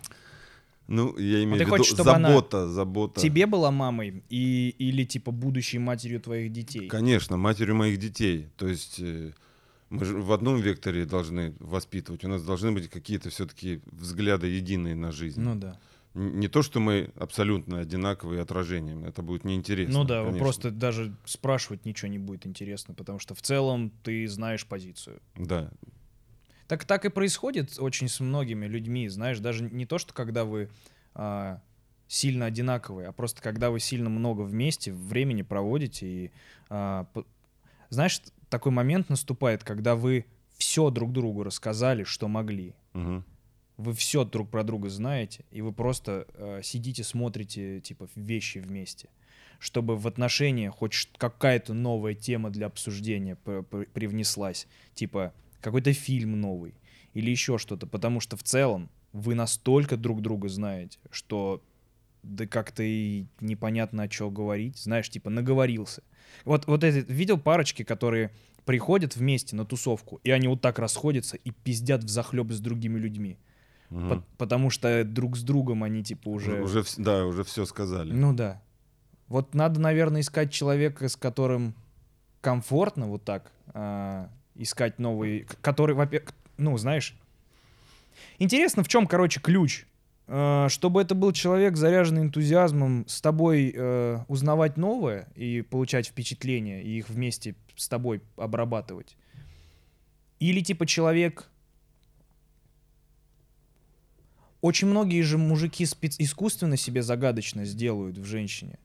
Ну, я имею ты в виду хочешь, чтобы она забота, забота. Тебе была мамой и, или типа будущей матерью твоих детей? Конечно, матерью моих детей. То есть э, мы же в одном векторе должны воспитывать. У нас должны быть какие-то все-таки взгляды единые на жизнь. Ну да. Не то, что мы абсолютно одинаковые отражением. Это будет неинтересно. Ну да, просто даже спрашивать ничего не будет интересно, потому что в целом ты знаешь позицию. Да. Так так и происходит очень с многими людьми, знаешь, даже не то, что когда вы а, сильно одинаковые, а просто когда вы сильно много вместе времени проводите и а, п- знаешь, такой момент наступает, когда вы все друг другу рассказали, что могли. Мгм. Вы все друг про друга знаете, и вы просто э, сидите, смотрите типа вещи вместе, чтобы в отношениях хоть какая-то новая тема для обсуждения привнеслась, типа какой-то фильм новый или еще что-то, потому что в целом вы настолько друг друга знаете, что да как-то и непонятно о чем говорить, знаешь, типа наговорился. Вот вот эти видел парочки, которые приходят вместе на тусовку, и они вот так расходятся и пиздят в захлеб с другими людьми. Мгм. По- потому что друг с другом они типа уже... Уже, да, уже все сказали. Ну да. Вот надо, наверное, искать человека, с которым комфортно вот так а, искать новые, который, во-первых, ну, знаешь, интересно, в чем, короче, ключ, А, чтобы это был человек, заряженный энтузиазмом, с тобой э, узнавать новое и получать впечатления, и их вместе с тобой обрабатывать. Или типа человек... Очень многие же мужики спец- искусственно себе загадочно сделают в женщине.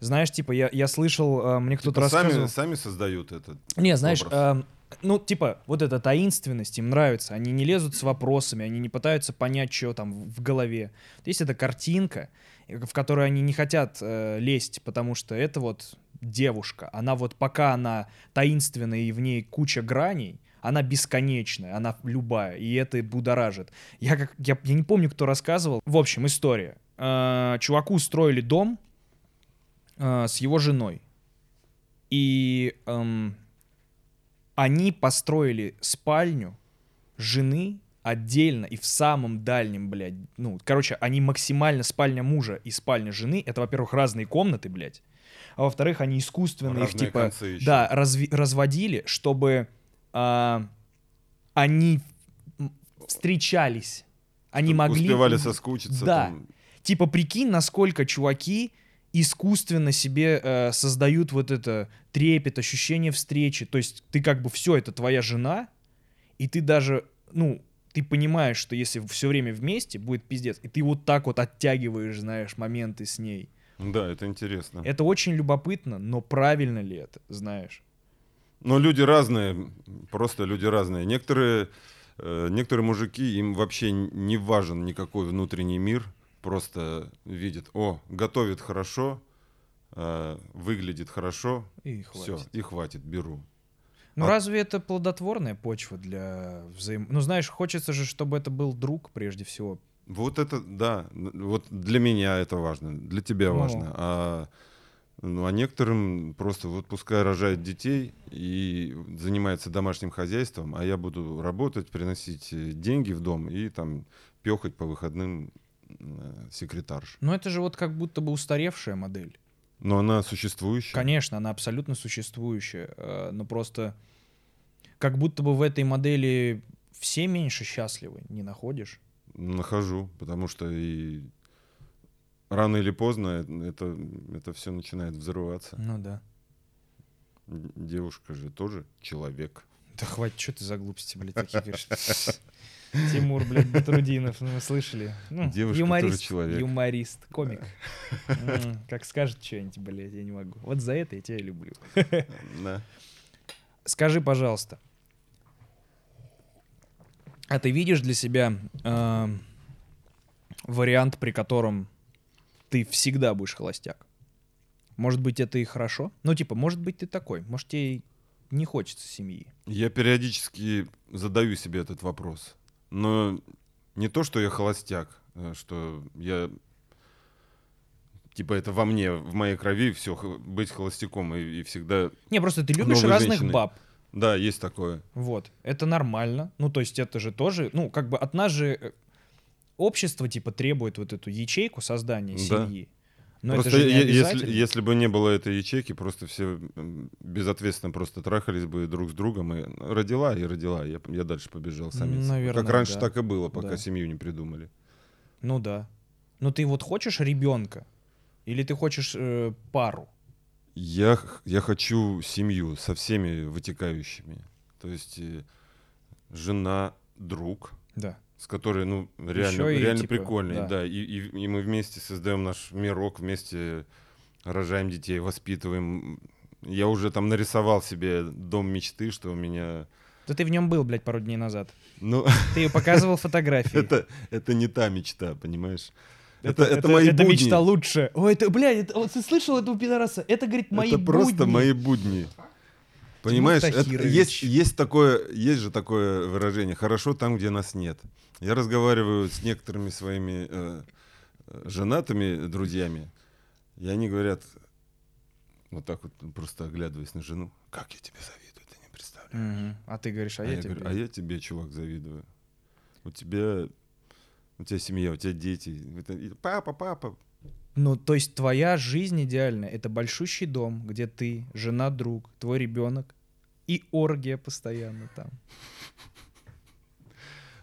Знаешь, типа, я, я слышал, э, мне кто-то Типа сами, рассказывал... сами создают этот. Не, знаешь, образ. эм, ну, типа, вот эта таинственность им нравится. Они не лезут с вопросами, они не пытаются понять, что там в голове. Есть эта картинка, э, в которой они не хотят э, лезть, потому что это вот девушка. Она вот пока она таинственная и в ней куча граней, она бесконечная, она любая, и это будоражит. Я, как, я, я не помню, кто рассказывал. В общем, история. Э, чуваку строили дом э, с его женой. И эм, они построили спальню жены отдельно и в самом дальнем, блядь, ну, короче, они максимально спальня мужа и спальня жены, это, во-первых, разные комнаты, блядь, а во-вторых, они искусственно их, Разные типа, концы еще. да, разви- разводили, чтобы а, они встречались, они могли... Успевали соскучиться. Да. там. Типа, прикинь, насколько чуваки искусственно себе э, создают вот это трепет, ощущение встречи. То есть ты как бы все, это твоя жена, и ты даже, ну, ты понимаешь, что если все время вместе, будет пиздец. И ты вот так вот оттягиваешь, знаешь, моменты с ней. Да, это интересно. Это очень любопытно, но правильно ли это, знаешь? Но люди разные, просто люди разные. Некоторые, э, некоторые мужики, им вообще не важен никакой внутренний мир. Просто видят, о, готовит хорошо, э, выглядит хорошо, И все, хватит. и хватит, беру. Ну А- разве это плодотворная почва для взаим... Ну знаешь, хочется же, чтобы это был друг прежде всего. Вот это, да, вот для меня это важно, для тебя Ну. важно. А, ну, а некоторым просто вот пускай рожает детей и занимается домашним хозяйством, а я буду работать, приносить э, деньги в дом и там пехать по выходным э, секретарш. Но это же вот как будто бы устаревшая модель. Но она существующая. Конечно, она абсолютно существующая, э, но просто как будто бы в этой модели все меньше счастливы, не находишь? Нахожу, потому что и рано или поздно это, это все начинает взрываться. Ну да. Девушка же тоже человек. Да хватит, что ты за глупости, блядь, такие говоришь? Тимур, блядь, Батрудинов, ну вы слышали? Ну, Девушка юморист, тоже человек. Юморист, комик. Как скажет что-нибудь, блядь, я не могу. Вот за это я тебя и люблю. Да. Скажи, пожалуйста, а ты видишь для себя эм, вариант, при котором ты всегда будешь холостяк? Может быть, это и хорошо? Ну, типа, может быть, ты такой. Может, тебе не хочется семьи. Я периодически задаю себе этот вопрос. Но не то, что я холостяк, а что я... Типа это во мне, в моей крови все быть холостяком и, и всегда... Не, просто ты любишь разных женщиной. баб. Да, есть такое. Вот. Это нормально. Ну, то есть это же тоже, ну, как бы от нас же э, общество, типа, требует вот эту ячейку создания Да. семьи. Но просто это же не если, если бы не было этой ячейки, просто все безответственно просто трахались бы друг с другом. И родила и родила. Я, я дальше побежал самец. Наверное, как раньше да. так и было, пока Да. семью не придумали. Ну да. Но ты вот хочешь ребенка? Или ты хочешь э, пару? Я, я хочу семью со всеми вытекающими. То есть э, жена, друг, Да. С которой, ну, реально, и, реально типа, прикольный. да. Да, и, и- и мы вместе создаем наш мирок, вместе рожаем детей, воспитываем. Я уже там нарисовал себе дом мечты, что у меня... Да ты в нем был, блядь, пару дней назад. Ну, Ты показывал фотографии. это, это не та мечта, понимаешь? Это, это, мои это будни. мечта лучше. Ой, это, блядь, это- вот ты слышал этого пидораса? Это, говорит, мои это просто будни. мои будни. Понимаешь, это- есть, есть, такое, есть же такое выражение «хорошо там, где нас нет». Я разговариваю с некоторыми своими э, женатыми друзьями, и они говорят, вот так вот, просто оглядываясь на жену, «Как я тебе завидую, ты не представляешь». Мгм. А ты говоришь, а, А я, я тебе... говорю, а я тебе, чувак, завидую. У тебя, у тебя семья, у тебя дети. Папа, папа. Ну, то есть твоя жизнь идеальная. Это большущий дом, где ты, жена, друг, твой ребенок и оргия постоянно там.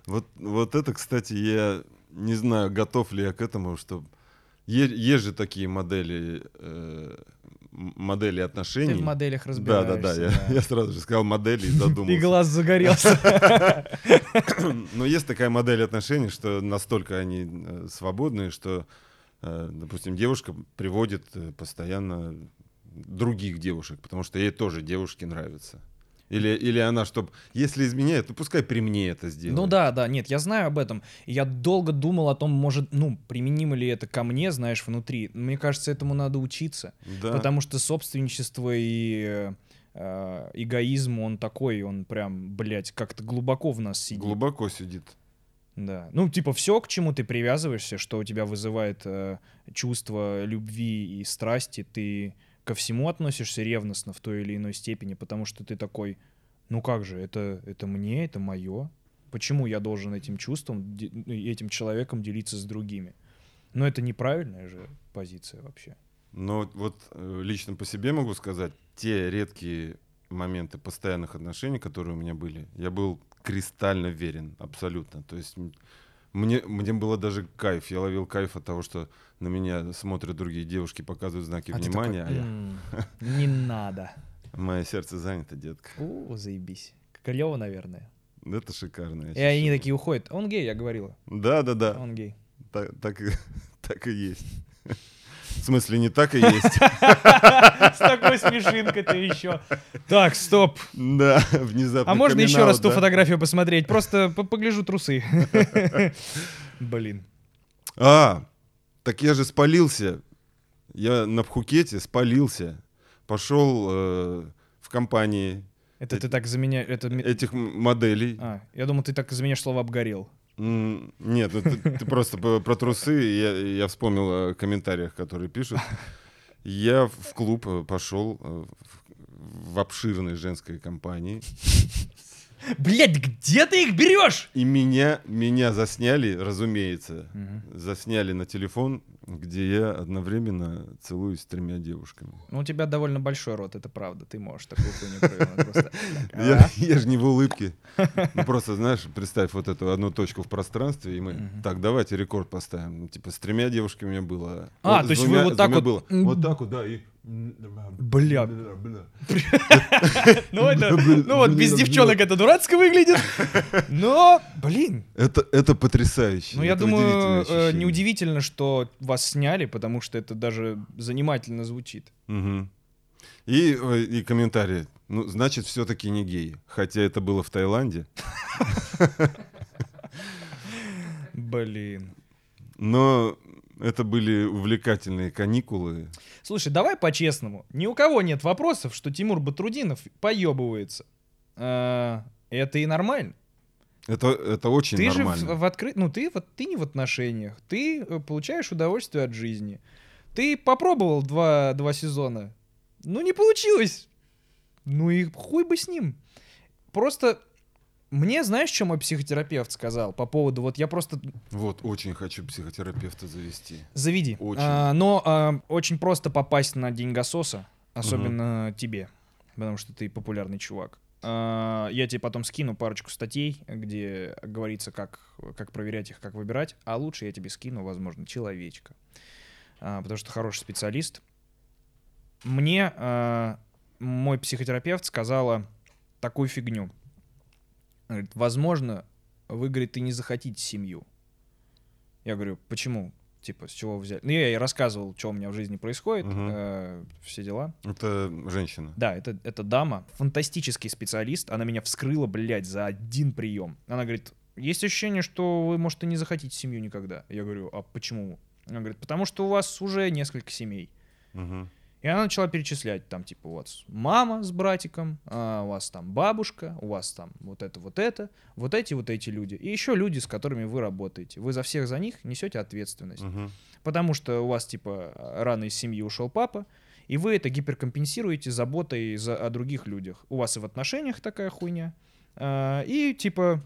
Вот, вот это, кстати, я не знаю, готов ли я к этому, что е- есть же такие модели, э, модели Ты отношений. в моделях да, разбираешься. да, да, я, я сразу же сказал модели и задумался. И глаз загорелся. Но есть такая модель отношений, что настолько они э, свободные, что, допустим, девушка приводит э, постоянно других девушек, потому что ей тоже девушки нравятся. Или, или она, чтобы, если изменяет, то пускай при мне это сделает. Ну да, да, нет, я знаю об этом. Я долго думал о том, может, ну, применимо ли это ко мне, знаешь, внутри. Мне кажется, этому надо учиться. Да. Потому что собственничество и э, э, эгоизм, он такой, он прям, блядь, как-то глубоко в нас сидит. Глубоко сидит. Да. Ну, типа, все, к чему ты привязываешься, что у тебя вызывает э, чувство любви и страсти, ты ко всему относишься ревностно в той или иной степени, потому что ты такой, ну как же, это, это мне, это мое. Почему я должен этим чувством, ну, этим человеком делиться с другими? Но это неправильная же позиция вообще. Но вот- вот э, лично по себе могу сказать, те редкие моменты постоянных отношений, которые у меня были, я был кристально верен, абсолютно. То есть мне, мне было даже кайф. Я ловил кайф от того, что на меня смотрят другие девушки, показывают знаки А внимания, такой, а я- «М, не надо. мое сердце занято, детка. О, заебись. Клево, наверное. Это шикарно. И они такие уходят. Он гей, я говорила. Да, да, да. Он гей. Так, так, так и есть. В смысле, не так и есть. С такой смешинкой-то еще. Так, стоп. Да, внезапно. А можно еще раз ту фотографию посмотреть? Просто по- погляжу трусы. Блин. А, так я же спалился. Я на Пхукете спалился. Пошел э, в компании Это ты так заменяешь... Это... этих моделей. А, я думал, ты так заменяешь слово «обгорел». Нет, это ты просто по- про трусы. Я, я вспомнил о комментариях, которые пишут. Я в клуб э, пошел э, в- обширной женской компании. Блять, где ты их берешь? И меня, меня засняли, разумеется. Засняли на телефон, где я одновременно целуюсь с тремя девушками. Ну, у тебя довольно большой рот, это правда. Ты можешь такую хуйню просто. Я, же не в улыбке. Ну, просто, знаешь, представь вот эту одну точку в пространстве, и мы, так, давайте рекорд поставим. Ну, типа, с тремя девушками у меня было. А, то есть вы вот так вот-. Вот так вот, да, и... Бля. Ну, это, ну вот, без девчонок это дурацко выглядит. Но, блин, Это, это потрясающе. ну я думаю, э, неудивительно, что вас сняли, потому что это даже занимательно звучит. Мгм. И, э, и комментарии. Ну, значит, все-таки не гей. Хотя это было в Таиланде. Блин. Но это были увлекательные каникулы. Слушай, давай по-честному. Ни у кого нет вопросов, что Тимур Батрудинов поебывается. А, Это и нормально. Это, это очень ты нормально. же в, в откры- ну ты вот ты не в отношениях, ты э, получаешь удовольствие от жизни. Ты попробовал два, два сезона, ну не получилось. Ну и хуй бы с ним. Просто мне, знаешь, что мой психотерапевт сказал по поводу, вот я просто Вот, очень хочу психотерапевта завести. заведи. Очень. А, но а, очень просто попасть на деньгососа, особенно тебе, потому что ты популярный чувак. А, я тебе потом скину парочку статей, где говорится, как, как проверять их, как выбирать. А лучше я тебе скину, возможно, человечка. А, потому что хороший специалист. Мне а, мой психотерапевт сказала такую фигню. Говорит, возможно, вы, говорит, и не захотите семью. Я говорю, почему? Типа, с чего взяли? Ну, я ей рассказывал, что у меня в жизни происходит, Мгм. э, все дела. Это женщина. Да, это, это дама, фантастический специалист. Она меня вскрыла, блядь, за один прием. Она говорит, есть ощущение, что вы, может, и не захотите семью никогда. Я говорю, а почему? Она говорит, потому что у вас уже несколько семей. Мгм. И она начала перечислять, там, типа, у вас мама с братиком, а, у вас там бабушка, у вас там вот это, вот это, вот эти, вот эти люди. И еще люди, с которыми вы работаете. Вы за всех за них несете ответственность. Мгм. Потому что у вас, типа, рано из семьи ушел папа, и вы это гиперкомпенсируете заботой за, о других людях. У вас и в отношениях такая хуйня. а, и, типа,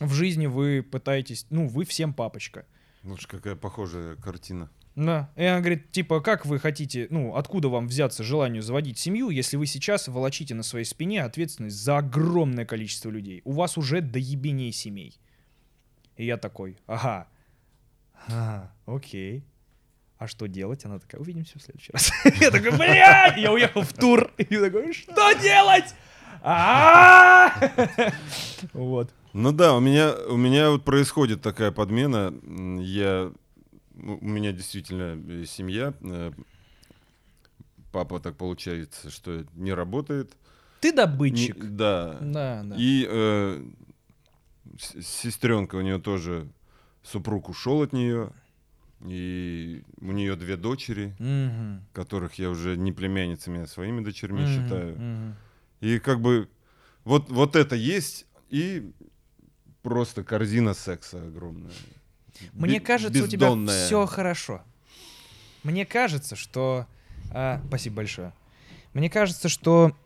в жизни вы пытаетесь, ну, вы всем папочка. Слушай, какая похожая картина. Да. И она говорит, типа, как вы хотите, ну, откуда вам взяться желанию заводить семью, если вы сейчас волочите на своей спине ответственность за огромное количество людей? У вас уже до ебеней семей. И я такой, ага, ага, окей. А что делать? Она такая, увидимся в следующий раз. Я такой, блядь! Я уехал в тур. И такой, что делать? Вот. Ну да, у меня, у меня вот происходит такая подмена. Я, у меня действительно э, семья. э, Папа так получается, что не работает. Ты Не- добытчик. да. Да, да. И э, сестренка у нее тоже, супруг ушел от нее. И у нее две дочери, Мгм. которых я уже не племянницами, а своими дочерьми Мгм, считаю. мгм. И как бы вот, вот это есть, и просто корзина секса огромная. Мне кажется, у тебя бездонная. все хорошо. Мне кажется, что... а, спасибо большое. Мне кажется, что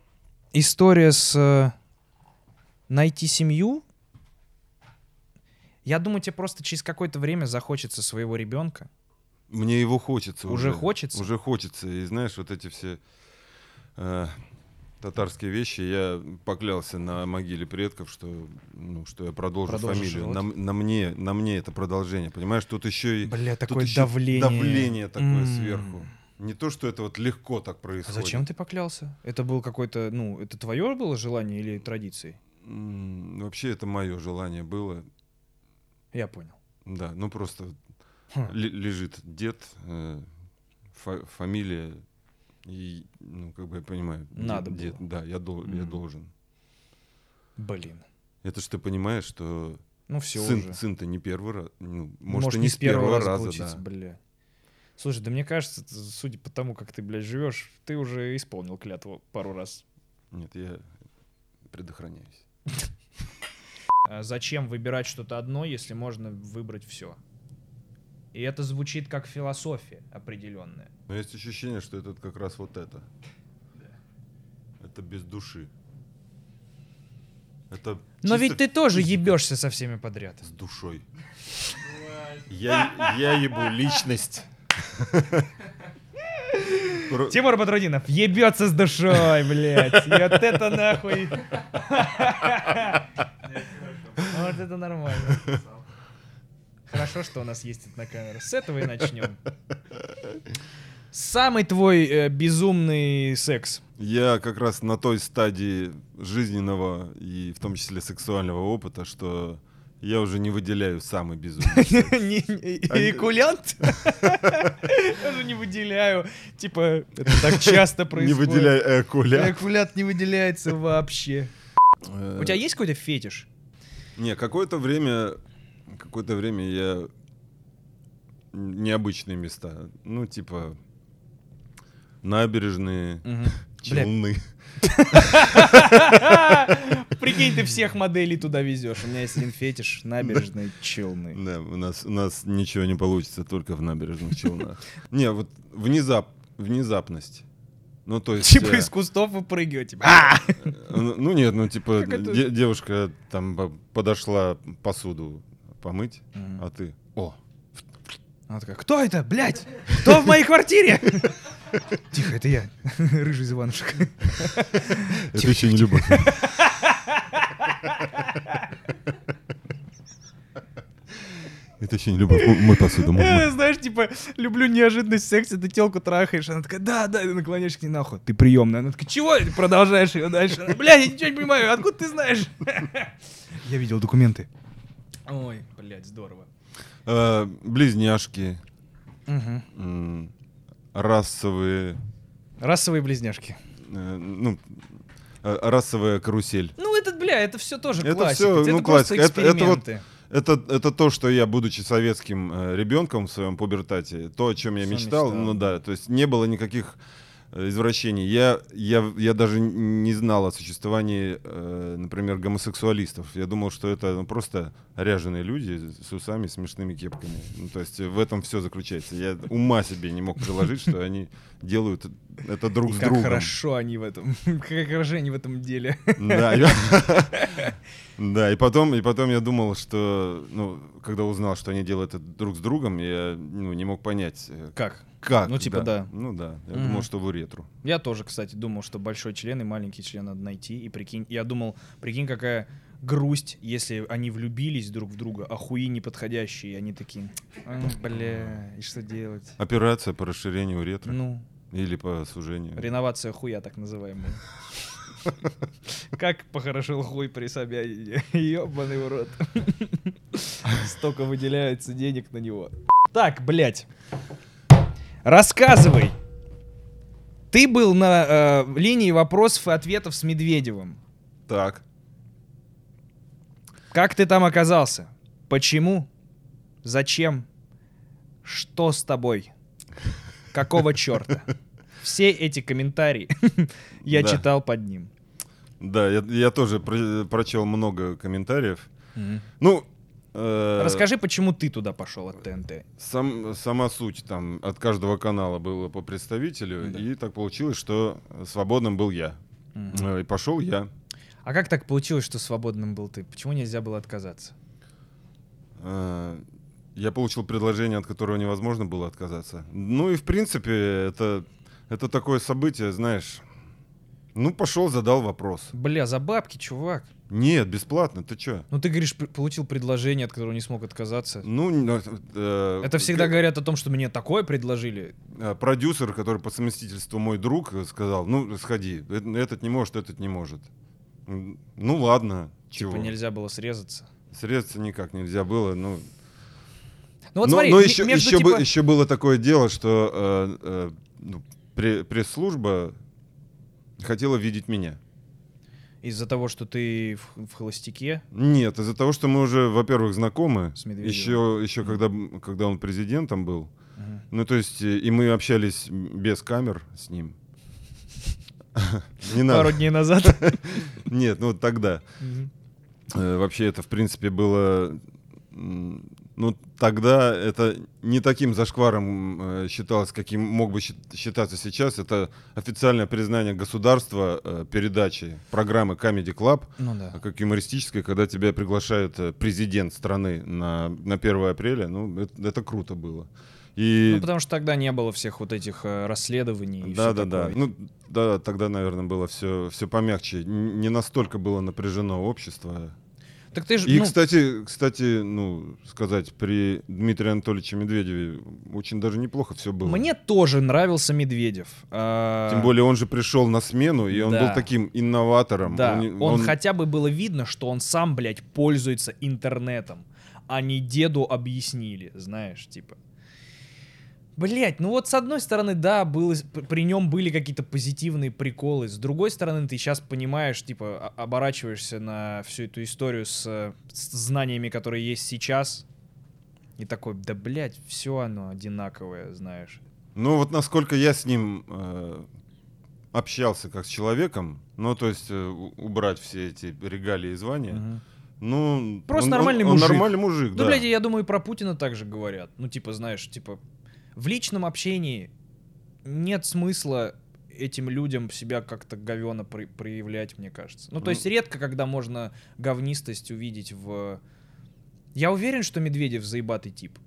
история с э, найти семью... Я думаю, тебе просто через какое-то время захочется своего ребенка. Мне его хочется Уже уже. хочется? Уже хочется. И знаешь, вот эти все э, татарские вещи, я поклялся на могиле предков, что, ну, что я продолжу Продолжишь фамилию. На, на мне, на мне это продолжение. Понимаешь, тут еще и Бля, такое еще давление. давление такое М. сверху. Не то, что это вот легко так А происходит. зачем ты поклялся? Это был какой-то, ну, это твое было желание или традицией? М, Вообще это мое желание было. Я понял. Да, ну просто Хм. ле- лежит дед, э, фа- фамилия, и, ну, как бы я понимаю. Надо дед, было. Да, я, дол- я Мгм. должен. Блин. Это ж ты понимаешь, что Ну все сын, уже. сын-то не первый раз, ну, может, Может, и не с первого раза, раза, получится, да. бля. Слушай, да мне кажется, судя по тому, как ты, блядь, живешь, ты уже исполнил клятву пару раз. Нет, я предохраняюсь. А зачем выбирать что-то одно, если можно выбрать все? И это звучит как философия определенная. Но есть ощущение, что это как раз вот это. Это без души. Это Но ведь ты тоже физика ебешься со всеми подряд. с душой. Я, я ебу личность. Тимур Батрудинов ебется с душой, блядь. И вот это нахуй. Вот это нормально. Хорошо, что у нас есть это на камеру. С этого и начнем. Самый твой э, безумный секс. Я как раз на той стадии жизненного и в том числе сексуального опыта, что я уже не выделяю самый безумный. Не- не- Экулянт? Я же не выделяю. Типа, это так часто Не происходит. выделяю экуля. Экулянт не выделяется вообще. У тебя есть какой-то фетиш? Не, какое-то время, какое-то время я необычные места. Ну, типа набережные. Бля, челны. Прикинь, ты всех моделей туда везешь. У меня есть один фетиш, набережные Челны. Да, у нас, у нас ничего не получится только в набережных челнах. Не, вот внезап, внезапность. Ну, то есть... Типа э, из кустов выпрыгивать. типа, «А!» Ну, ну нет, ну типа девушка там по- подошла посуду помыть, Мгм. а ты... О, Она такая, кто это, блядь? Кто в моей квартире? Тихо, это я, рыжий из Иванушек. это еще не любовь. Это еще не любовь. М- Мой посуду. мой- Э. Знаешь, типа, люблю неожиданность в сексе, ты телку трахаешь, она такая, да, да, и наклоняешься к ней нахуй, ты приемная. Она такая, чего? Ты продолжаешь ее дальше. Она, Бля, я ничего не понимаю, откуда ты знаешь? Я видел документы. Ой, блядь, здорово. Э, Близняшки, расовые, Расовые близняшки. э, ну, э, расовая карусель. Ну, это, бля, это все тоже Это классика. всё, это ну, классика. Это- это вот эксперименты. Это, это то, что я, будучи советским э, ребенком в своем пубертате, то, о чем я мечтал, мечтал. ну да, то есть не было никаких извращений. Я, я, я даже не знал о существовании, э, например, гомосексуалистов. Я думал, что это ну, просто ряженые люди с усами, смешными кепками. Ну, то есть в этом все заключается. Я ума себе не мог приложить, что они делают это друг И с как другом. хорошо они в этом, как хорошо они в этом деле. Да, я- да, и потом, и потом я думал, что, ну, когда узнал, что они делают это друг с другом, я ну, не мог понять, э, Как? как. Ну, типа, да. Ну да, я думал, что в уретру. Я тоже, кстати, думал, что большой член и маленький член надо найти. И прикинь, я думал, прикинь, какая грусть, если они влюбились друг в друга, а хуи неподходящие, и они такие, «А, бля, и что делать? Операция по расширению уретры Ну, или по сужению. реновация хуя, так называемая. Как похорошел хуй при Собянине. Ёбаный в рот. Столько выделяется денег на него. Так, блядь. Рассказывай. Ты был на э, линии вопросов и ответов с Медведевым. Так, Как ты там оказался? Почему? Зачем? Что с тобой? Какого черта? Все эти комментарии я Да. читал под ним. да, я, я тоже про- прочел много комментариев. Ну, э, Расскажи, почему ты туда пошел от ТНТ? Сам, сама суть там от каждого канала было по представителю, Да. и так получилось, что свободным был я. Э, И пошел я. А как так получилось, что свободным был ты? Почему нельзя было отказаться? Э, Я получил предложение, от которого невозможно было отказаться. Ну и в принципе это, это такое событие, знаешь. Ну пошел, задал вопрос. Бля, за бабки, чувак. Нет, бесплатно, ты чё? Ну ты говоришь, получил предложение, от которого не смог отказаться. Ну, н- э, Это всегда к- говорят о том, что мне такое предложили. э, продюсер, который по совместительству мой друг, э, сказал, ну сходи, э- этот не может, этот не может. Ну ладно, чего? Типа нельзя было срезаться. Средства никак нельзя было, ну. Ну вот но смотри, но еще, между еще, бы- типа- еще было такое дело, что э, э, ну, пресс-служба хотела видеть меня. из-за того, что ты в, в холостяке, Нет, из-за того, что мы уже, во-первых, знакомы. С Медведевым. Еще, еще когда, м- когда он президентом был. Мгм. Ну, то есть, э, и мы общались без камер с ним. Не пару дней назад. Нет, ну тогда. Э, Вообще это, в принципе, было... Ну, тогда это не таким зашкваром э, считалось, каким мог бы счит- считаться сейчас. Это официальное признание государства э, передачи программы Comedy Club Ну да. как юмористической, когда тебя приглашает э, президент страны на, на 1 апреля. Ну, это, это круто было. И... Ну, потому что тогда не было всех вот этих э, расследований. и Да, всё да, да. такое. Ну, да, тогда, наверное, было все, все помягче. Не настолько было напряжено общество. Так ты же, И, ну, кстати, кстати, ну, сказать, при Дмитрии Анатольевиче Медведеве очень даже неплохо все было. мне тоже нравился Медведев. А, Тем более он же пришел на смену, и он Да. был таким инноватором. Да, не- он, хотя бы было видно, что он сам, блядь, пользуется интернетом, а не деду объяснили, знаешь, типа. Блять, ну вот с одной стороны, да, было, при нем были какие-то позитивные приколы, с другой стороны, ты сейчас понимаешь, типа, оборачиваешься на всю эту историю с, с знаниями, которые есть сейчас, И такой, да, блядь, все оно одинаковое, знаешь. Ну вот насколько я с ним э, общался как с человеком, ну то есть э, убрать все эти регалии и звания, Мгм. ну... Просто он- нормальный он, он мужик. нормальный мужик, Ну, да. блядь, я думаю, и про Путина также говорят. Ну, типа, знаешь, типа, в личном общении нет смысла этим людям себя как-то говенно при- проявлять, мне кажется. Ну, то Ну. есть редко, когда можно говнистость увидеть в... Я уверен, что Медведев заебатый тип.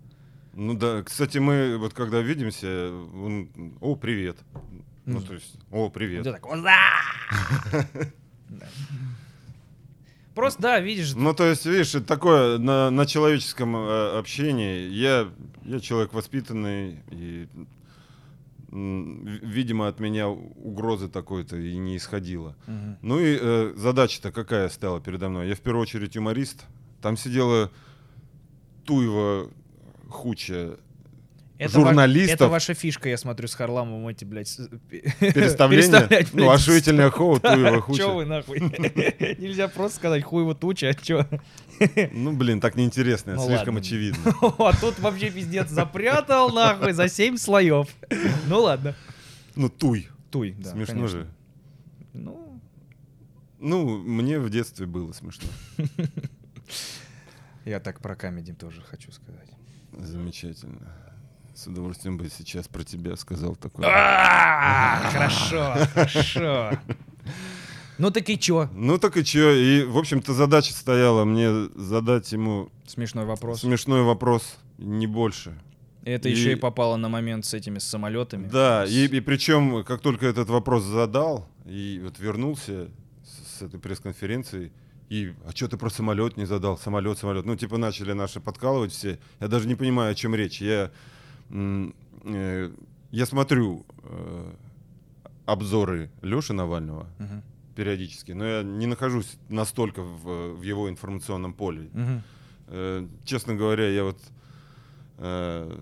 Ну да, кстати, мы вот когда видимся, он, о, привет. Ну, то есть, о, привет. Да! Да. Просто, да, видишь, Ну, то есть, видишь, такое на, на человеческом э, общении. Я, я человек воспитанный, и, видимо, от меня угрозы такой-то и не исходило. Мгм. Ну и э, задача-то какая стала передо мной? Я в первую очередь юморист. Там сидела Туева хуча Это ва- журналистов. Это ваша фишка, я смотрю, с Харламовым эти, блядь, переставлять, Ну, блядь, ошуительное хоу, Туева Чё хуча. вы нахуй? Нельзя просто сказать хуево туча, а чё? Ну, блин, так неинтересно, Ну, слишком ладно. очевидно. А тут вообще пиздец запрятал нахуй за семь слоев. Ну ладно. Ну, туй. Туй, да. Смешно конечно. же. Ну, Ну, мне в детстве было смешно. я так про камеди тоже хочу сказать. Замечательно. С удовольствием бы сейчас про тебя сказал такое. А, Хорошо, хорошо. Ну так и чё? Ну так и чё, и, в общем-то, задача стояла мне задать ему Смешной вопрос. смешной вопрос, не больше. Это И- еще и попало на момент с этими самолетами. Да, и, и причем, как только этот вопрос задал, и вот вернулся с, с этой пресс-конференции, и а что ты про самолет не задал? Самолет, самолет. Ну, типа, начали наши подкалывать все. Я даже не понимаю, о чем речь. Я, я смотрю э, обзоры Леши Навального Мгм, периодически, но я не нахожусь настолько в, в его информационном поле. Э, честно говоря, я вот, э,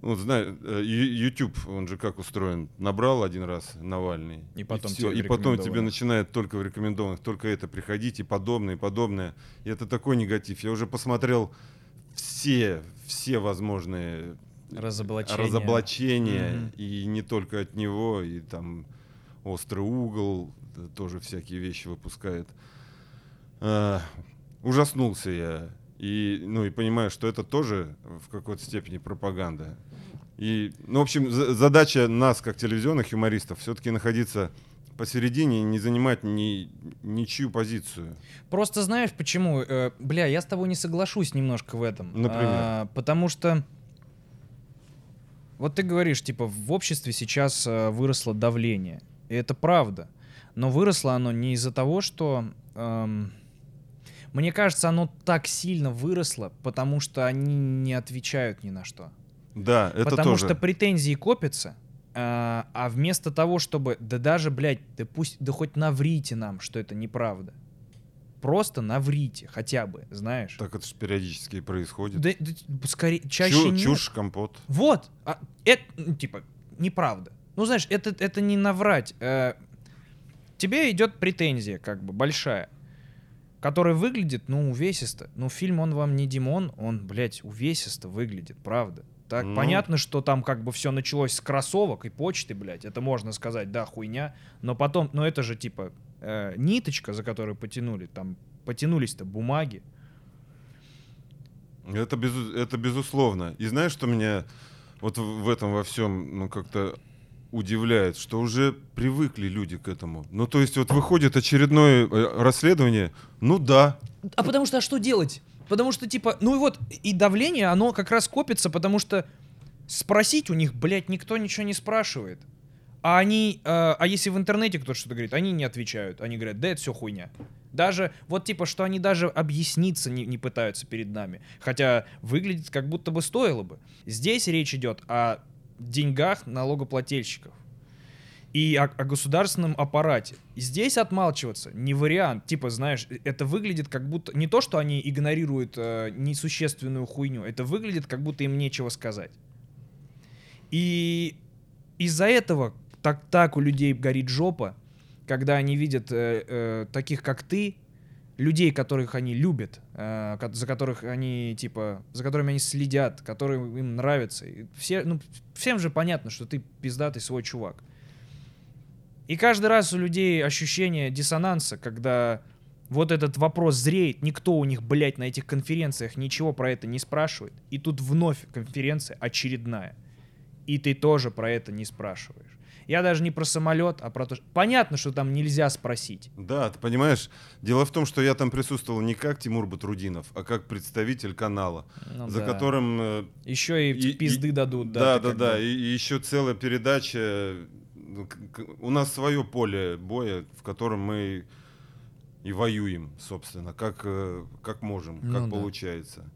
ну, знаю, э, YouTube, он же как устроен, набрал один раз Навальный, И потом всё, тебе и потом тебе начинает только в рекомендованных, только это приходить и подобное, и подобное. И это такой негатив. Я уже посмотрел все, все возможные Разоблачение. разоблачения, Мгм. и не только от него, и там острый угол тоже всякие вещи выпускает. А, ужаснулся я. И, ну, и понимаю, что это тоже в какой-то степени пропаганда. И, ну, в общем, за- задача нас, как телевизионных юмористов, все-таки находиться посередине не занимать ни, ничью позицию. Просто знаешь почему? Э, бля, я с тобой не соглашусь немножко в этом. Например? А, потому что вот ты говоришь, типа, в обществе сейчас э, выросло давление. И это правда. Но выросло оно не из-за того, что... эм, мне кажется, оно так сильно выросло, потому что они не отвечают ни на что. Да, это Потому тоже. что претензии копятся, а, а вместо того, чтобы, да даже, блядь, да пусть, да хоть наврите нам, что это неправда. Просто наврите, хотя бы, знаешь. Так это же периодически происходит. Да, да, скорее, чаще Чу- нет. чушь, компот. Вот, а, это, ну, типа, неправда. Ну, знаешь, это, это не наврать. Э, тебе идет претензия, как бы, большая, которая выглядит, ну, увесисто. Ну, фильм, он вам не Димон, он, блядь, увесисто выглядит, правда. Так, Ну. понятно, что там как бы все началось с кроссовок и почты, блядь, это можно сказать, да, хуйня, но потом, ну, это же, типа, э, ниточка, за которую потянули, там, потянулись-то бумаги. Это, безу- это безусловно. И знаешь, что меня вот в, в этом во всем ну, как-то удивляет, что уже привыкли люди к этому. Ну, то есть вот выходит очередное э, расследование, ну да, А потому что, а что делать? Потому что, типа, ну и вот, и давление, оно как раз копится, потому что спросить у них, блядь, никто ничего не спрашивает. А они, э, а если в интернете кто-то что-то говорит, они не отвечают. Они говорят, да это все хуйня. Даже, вот типа, что они даже объясниться не, не пытаются перед нами. Хотя выглядит как будто бы стоило бы. Здесь речь идет о деньгах налогоплательщиков и о, о государственном аппарате. Здесь отмалчиваться не вариант. Типа, знаешь, э, это выглядит как будто... Не то, что они игнорируют э, несущественную хуйню, это выглядит как будто им нечего сказать. И из-за этого так, так у людей горит жопа, когда они видят э, э, таких, как ты, людей, которых они любят, э, за которых они, типа, за которыми они следят, которые им нравятся. Все, ну, всем же понятно, что ты пиздатый свой чувак. И каждый раз у людей ощущение диссонанса, когда вот этот вопрос зреет, никто у них, блядь, на этих конференциях ничего про это не спрашивает. И тут вновь конференция очередная. И ты тоже про это не спрашиваешь. Я даже не про самолет, а про то, что... Понятно, что там нельзя спросить. Да, ты понимаешь, дело в том, что я там присутствовал не как Тимур Батрудинов, а как представитель канала, Ну за да. которым... э, Еще и, и- пизды и- дадут. Да, ты да, как да. бы- И, еще целая передача. ну, У нас свое поле боя, в котором мы и воюем, собственно, как, э, как можем, Ну как да. получается.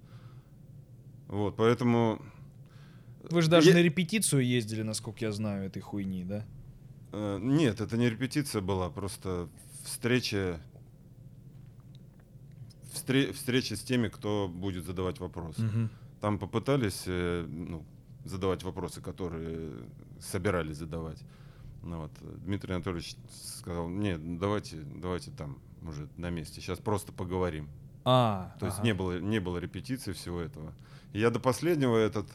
Вот, поэтому... Вы же даже Я- на репетицию ездили, насколько я знаю, этой хуйни, да? э, Нет, это не репетиция была, просто встреча... встре- Встреча с теми, кто будет задавать вопросы. Мгм. Там попытались э, ну, задавать вопросы, которые собирались задавать. Ну, вот, Дмитрий Анатольевич сказал, нет, давайте, давайте там уже на месте, сейчас просто поговорим. А, То есть ага. не, было, не было репетиции всего этого. И я до последнего этот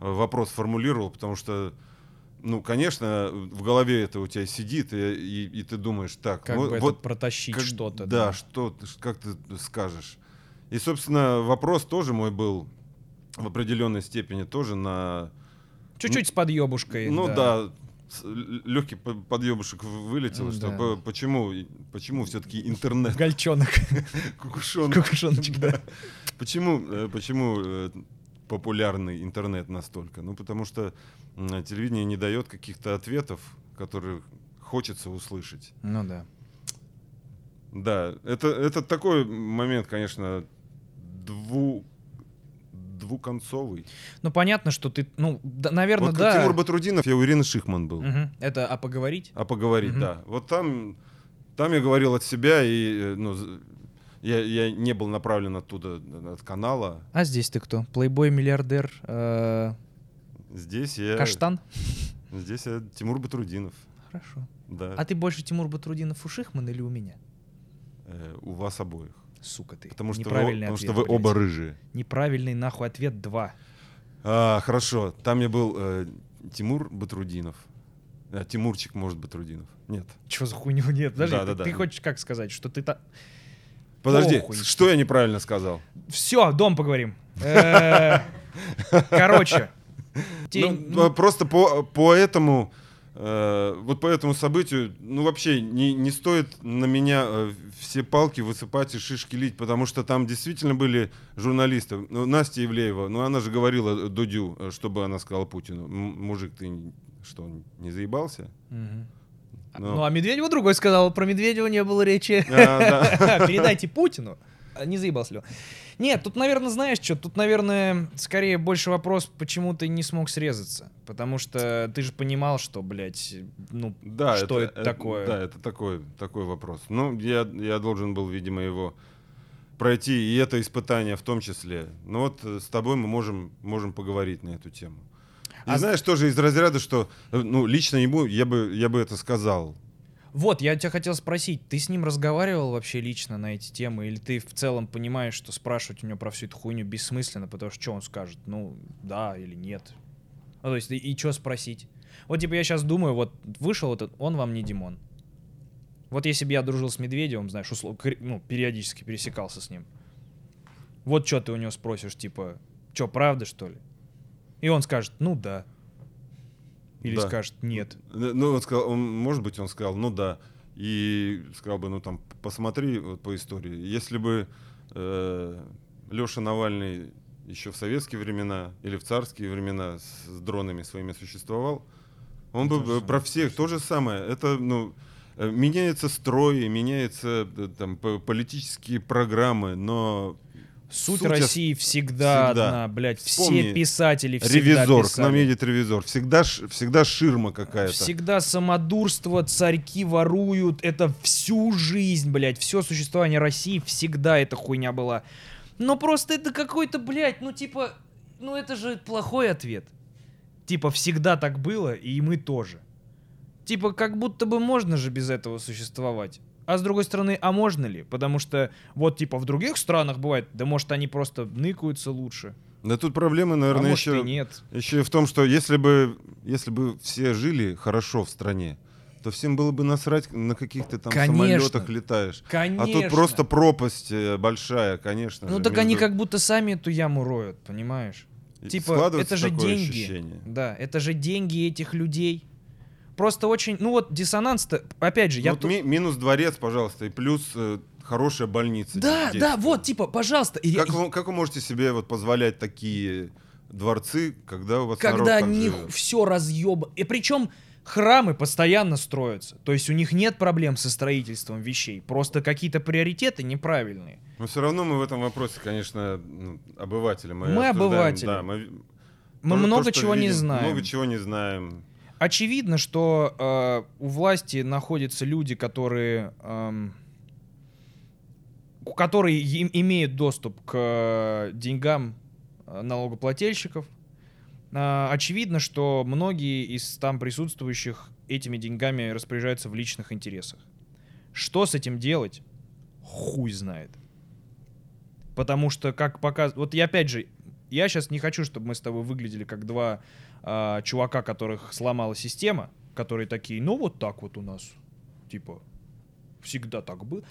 вопрос формулировал, потому что, ну, конечно, в голове это у тебя сидит, и, и- и ты думаешь, так, Как ну, бы вот это протащить как- что-то. Да, что, ты- ш- как ты скажешь. И, собственно, вопрос тоже мой был в определенной степени тоже на... Чуть-чуть с подъебушкой. ну да, легкий подъебушек вылетел, Ну что да. по- почему, почему все-таки интернет, Гольчонок. кукушонок, Кукушоночек, да. почему, э, почему э, популярный интернет настолько? Ну, потому что телевидение не дает каких-то ответов, которые хочется услышать. Ну да. Да, это, это такой момент, конечно, дву, двуконцовый. Ну понятно, что ты, ну, наверное, вот да. Тимур Батрудинов, я у Ирины Шихман был. Мгм. Это, а поговорить? А поговорить, Мгм. да. Вот там, там я говорил от себя, и э, ну, я, я не был направлен оттуда, э, от канала. А здесь ты кто? Плейбой, миллиардер, э, Здесь я, каштан? здесь я Тимур Батрудинов. Хорошо. Да, А ты больше Тимур Батрудинов у Шихман или у меня? Э, у вас обоих. Сука ты. Потому что, вы, Неправильный потому ответ, что вы блядь. оба рыжие. Неправильный нахуй ответ 2. А, хорошо, там я был э, Тимур Батрудинов. А, Тимурчик, может, Батрудинов. Нет. Что за хуйню? Нет, подожди, Да, ты, да, да. ты хочешь как сказать, что ты та... Подожди, Похуй. что я неправильно сказал? Все, дом поговорим. Э, Короче. Ну, просто по, этому, э, вот по этому событию, ну вообще не, не стоит на меня э, все палки высыпать и шишки лить, потому что там действительно были журналисты. Ну, Настя Евлеева, ну она же говорила Дудю, чтобы она сказала Путину, «М- мужик, ты что, не заебался? Мгм. Ну. Ну, а Медведеву другой сказал, про Медведева не было речи. А, да. Передайте Путину. Не заебался ли он? Нет, тут, наверное, знаешь что? Тут, наверное, скорее больше вопрос, почему ты не смог срезаться. Потому что ты же понимал, что, блядь, ну, Да, что это, такое? Да, это такой, такой вопрос. Ну, я, я должен был, видимо, его пройти, и это испытание в том числе. Ну вот э, с тобой мы можем, можем поговорить на эту тему. И А- знаешь, тоже из разряда, что, э, ну, лично ему я бы, я бы это сказал. Вот, я тебя хотел спросить, ты с ним разговаривал вообще лично на эти темы, или ты в целом понимаешь, что спрашивать у него про всю эту хуйню бессмысленно, потому что что он скажет, ну, да или нет. Ну, то есть, и, и что спросить? Вот, типа, я сейчас думаю, вот, вышел этот, он вам не Димон. Вот если бы я дружил с Медведевым, знаешь, услов, ну, периодически пересекался с ним. Вот что ты у него спросишь, типа, что, правда, что ли? И он скажет, ну да. Или Да. скажет, нет. Э, Ну, он сказал, он, может быть, он сказал, ну да. И сказал бы, ну там, посмотри вот, по истории. Если бы Леша Навальный еще в советские времена или в царские времена с, с дронами своими существовал, он бы же э, про всех то же самое. Это, ну, э, меняется строй, меняются э, там по- политические программы, но Суть, Суть ос- России всегда, всегда. одна, блядь. Вспомни, все писатели всегда ревизор, к писали. нам едет ревизор. Всегда, всегда ширма какая-то. Всегда самодурство, царьки воруют. Это всю жизнь, блядь. Все существование России всегда эта хуйня была. Но просто это какой-то, блядь, ну типа... Ну это же плохой ответ. Типа всегда так было, и мы тоже. Типа как будто бы можно же без этого существовать. А с другой стороны, а можно ли? Потому что вот типа в других странах бывает, да может они просто ныкаются лучше. Да тут проблема, а наверное, может еще, и нет. еще и в том, что если бы, если бы все жили хорошо в стране, то всем было бы насрать, на каких-то там Конечно. самолетах летаешь. Конечно. А тут просто пропасть э, большая, конечно. Ну же, так они между- как будто сами эту яму роют, понимаешь? и Типа, это же деньги. ощущение. Да, это же деньги этих людей. Просто очень, ну вот диссонанс-то, опять же, я вот тут- ми- минус дворец, пожалуйста, и плюс э, хорошая больница. Да, здесь. да, вот, типа, пожалуйста. И я- Как вы, как вы можете себе вот позволять такие дворцы, когда у вас народ когда так них живет? все разъеба. И причем храмы постоянно строятся. То есть у них нет проблем со строительством вещей. Просто какие-то приоритеты неправильные. Но все равно мы в этом вопросе, конечно, ну, обыватели. Мы, Мы обсуждаем, обыватели. да, мы Мы то- то, много что чего не видим, знаем. Много чего не знаем. Очевидно, что э, у власти находятся люди, которые, у- которые им- имеют доступ к э, деньгам э, налогоплательщиков. Э, очевидно, что многие из там присутствующих этими деньгами распоряжаются в личных интересах. Что с этим делать? Хуй знает. Потому что, как показывает... Вот я опять же, я сейчас не хочу, чтобы мы с тобой выглядели как два а, чувака, которых сломала система, которые такие, ну вот так вот у нас, типа, всегда так было.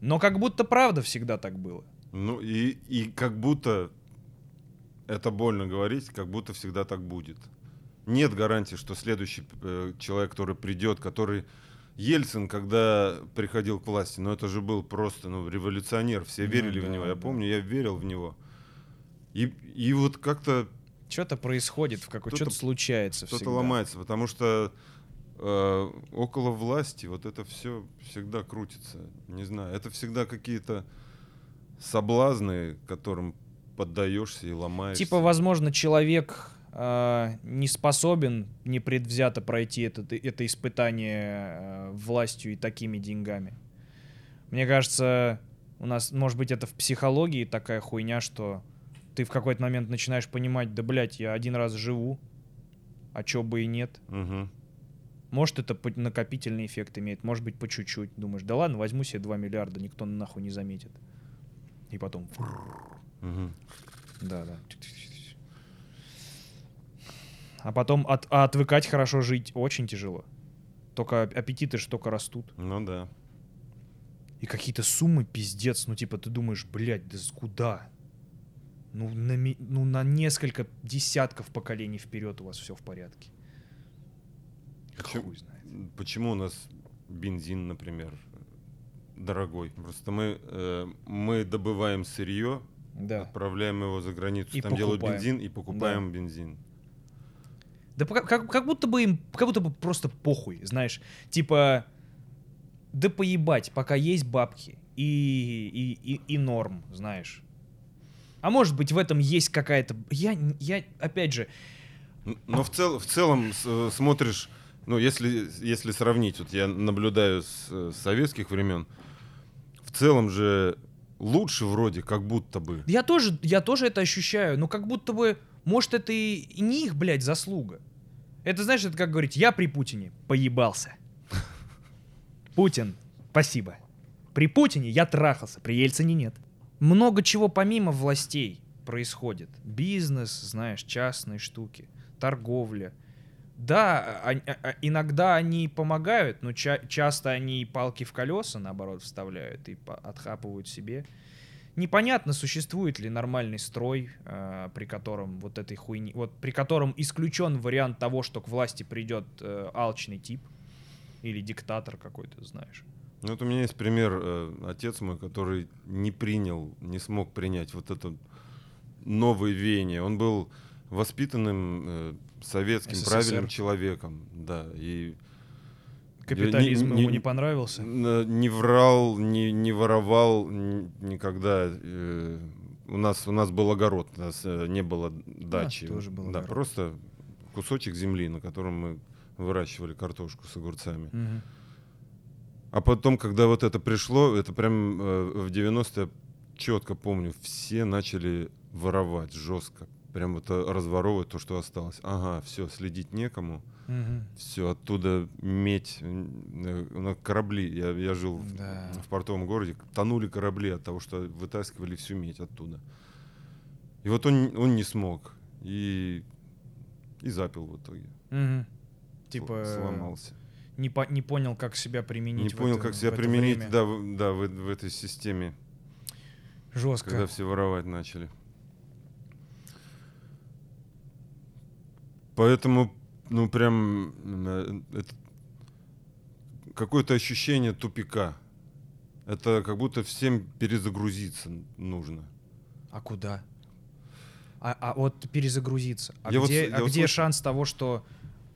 Но как будто правда всегда так было. Ну и, и как будто, это больно говорить, как будто всегда так будет. Нет гарантии, что следующий э, человек, который придет, который... Ельцин, когда приходил к власти, ну это же был просто ну, революционер, все Ну верили в да, него, я да. помню, я верил в него. И, и вот как-то Что-то происходит, в какой Что-то- случается что-то ломается, потому что э, около власти вот это все всегда крутится. Не знаю, это всегда какие-то соблазны, которым поддаешься и ломаешься. Типа, возможно, человек а, не способен непредвзято пройти этот, это испытание а, властью и такими деньгами. Мне кажется, у нас, может быть, это в психологии такая хуйня, что ты в какой-то момент начинаешь понимать, да, блядь, я один раз живу, а чё бы и нет. Мгм. Может, это накопительный эффект имеет, может быть, по чуть-чуть. Думаешь, да ладно, возьму себе 2 миллиарда, никто нахуй не заметит. И потом... Да, да. А потом от, а отвыкать хорошо жить очень тяжело. Только ап- аппетиты же только растут. Ну да. И какие-то суммы пиздец. Ну, типа, ты думаешь, блядь, да куда? Ну на, ну, на несколько десятков поколений вперед у вас все в порядке. Почему- Хуй знает. Почему у нас бензин, например, дорогой? Просто мы, э, мы добываем сырье, Да. отправляем его за границу, И там делают покупаем. бензин и покупаем бензин. Да как, как будто бы им, как будто бы просто похуй, знаешь. Типа, да поебать, пока есть бабки и, и, и, и норм, знаешь. А может быть в этом есть какая-то... Я, я, опять же, Но в, цел, в целом с- э, смотришь, ну, если, если сравнить, вот я наблюдаю с, э, с советских времен, в целом же лучше вроде, как будто бы. я тоже, я тоже это ощущаю, но как будто бы, может, это и, и не их, блядь, заслуга. Это, знаешь, это как говорить, я при Путине поебался. Путин, спасибо. При Путине я трахался, при Ельцине нет. Много чего помимо властей происходит. Бизнес, знаешь, частные штуки, торговля. Да, а- а- а- иногда они помогают, но ча- часто они палки в колеса, наоборот, вставляют и отхапывают себе. Непонятно, существует ли нормальный строй, э, при котором вот этой хуйни, вот при котором исключен вариант того, что к власти придет э, алчный тип или диктатор какой-то, знаешь. Ну, вот у меня есть пример, э, отец мой, который не принял, не смог принять вот это новое веяние. Он был воспитанным э, советским, СССР. правильным человеком, да, и Капитализм не- ему не- понравился. Н- Не врал, не, не воровал никогда. э, У нас, у нас был огород, у нас э, не было дачи. тоже был да, огород. просто кусочек земли, на котором мы выращивали картошку с огурцами. Мгм. А потом, когда вот это пришло, это прям э, в 90-е, четко помню, все начали воровать жестко. прям вот э, разворовывать то, что осталось. Ага, все, следить некому. Мгм. Все, оттуда медь. э, На корабли. Я, я жил в- Да. в портовом городе. Тонули корабли от того, что вытаскивали всю медь оттуда. И вот он, он не смог. И, и запил в итоге. Сл- Типа э, Сломался. Не, по- не понял, как себя применить. Не понял, это- как себя применить, время. да, в, да в, в этой системе, Жестко. когда все воровать начали. Поэтому, ну, прям э, это какое-то ощущение тупика. Это как будто всем перезагрузиться нужно. А куда? А, а вот перезагрузиться. А Я где, а вот где слышу- шанс того, что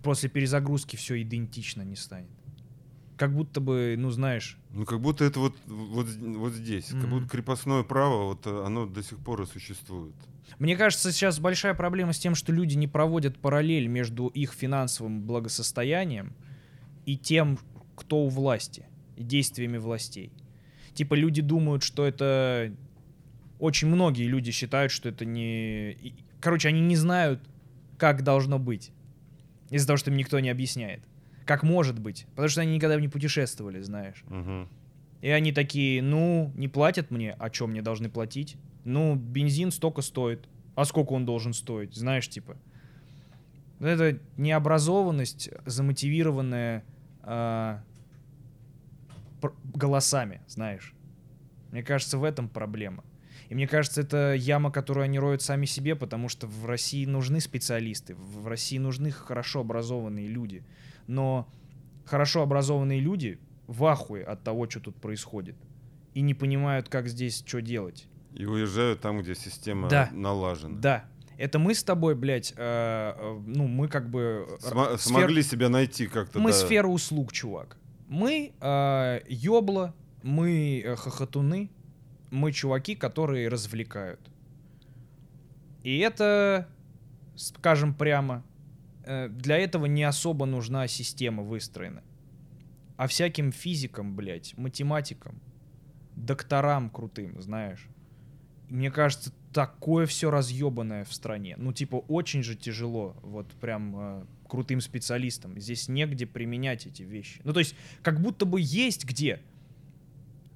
после перезагрузки все идентично не станет? Как будто бы, ну знаешь, Ну, как будто это вот, вот, вот здесь. Как Мгм. будто крепостное право, вот э, оно до сих пор и существует. Мне кажется, сейчас большая проблема с тем, что люди не проводят параллель между их финансовым благосостоянием и тем, кто у власти, и действиями властей. Типа люди думают, что это... Очень многие люди считают, что это не... Короче, они не знают, как должно быть. Из-за того, что им никто не объясняет. Как может быть. Потому что они никогда не путешествовали, знаешь. Мгм. И они такие, ну, не платят мне, а чем мне должны платить? Ну, бензин столько стоит. А сколько он должен стоить? Знаешь, типа. Это необразованность, замотивированная пр- голосами, знаешь. Мне кажется, в этом проблема. И мне кажется, это яма, которую они роют сами себе, потому что в России нужны специалисты, в России нужны хорошо образованные люди. Но хорошо образованные люди в ахуе от того, что тут происходит. И не понимают, как здесь что делать. И уезжают там, где система Да. налажена. Да, это мы с тобой, блядь, э, э, ну, мы как бы... э, Сма- сфер- Смогли себя найти как-то. Мы да. сфера услуг, чувак. Мы э, ёбла, мы э, хохотуны, мы чуваки, которые развлекают. И это, скажем прямо, э, для этого не особо нужна система выстроена. А всяким физикам, блядь, математикам, докторам крутым, знаешь. Мне кажется, такое все разъебанное в стране. Ну, типа, очень же тяжело, вот прям э, крутым специалистам. Здесь негде применять эти вещи. Ну, то есть, как будто бы есть где.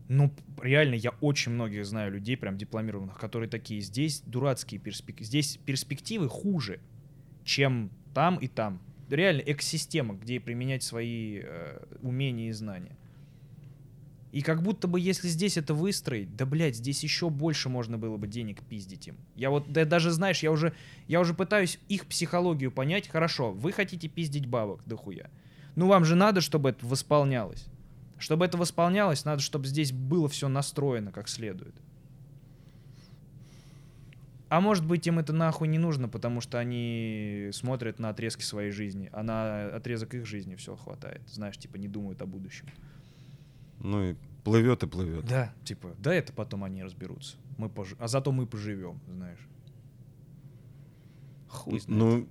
Ну, реально, я очень многих знаю людей, прям дипломированных, которые такие, здесь дурацкие перспективы, здесь перспективы хуже, чем там и там. Реально, экосистема, где применять свои э, умения и знания. И как будто бы, если здесь это выстроить, да, блядь, здесь еще больше можно было бы денег пиздить им. Я вот, да, даже, знаешь, я уже, я уже пытаюсь их психологию понять. Хорошо, вы хотите пиздить бабок, да хуя. Ну, вам же надо, чтобы это восполнялось. Чтобы это восполнялось, надо, чтобы здесь было все настроено как следует. А может быть, им это нахуй не нужно, потому что они смотрят на отрезки своей жизни, а на отрезок их жизни все хватает. Знаешь, типа не думают о будущем. Ну и плывет и плывет. Да, типа, да, это потом они разберутся. Мы пож... А зато мы поживем, знаешь. Хуй знает. Ну,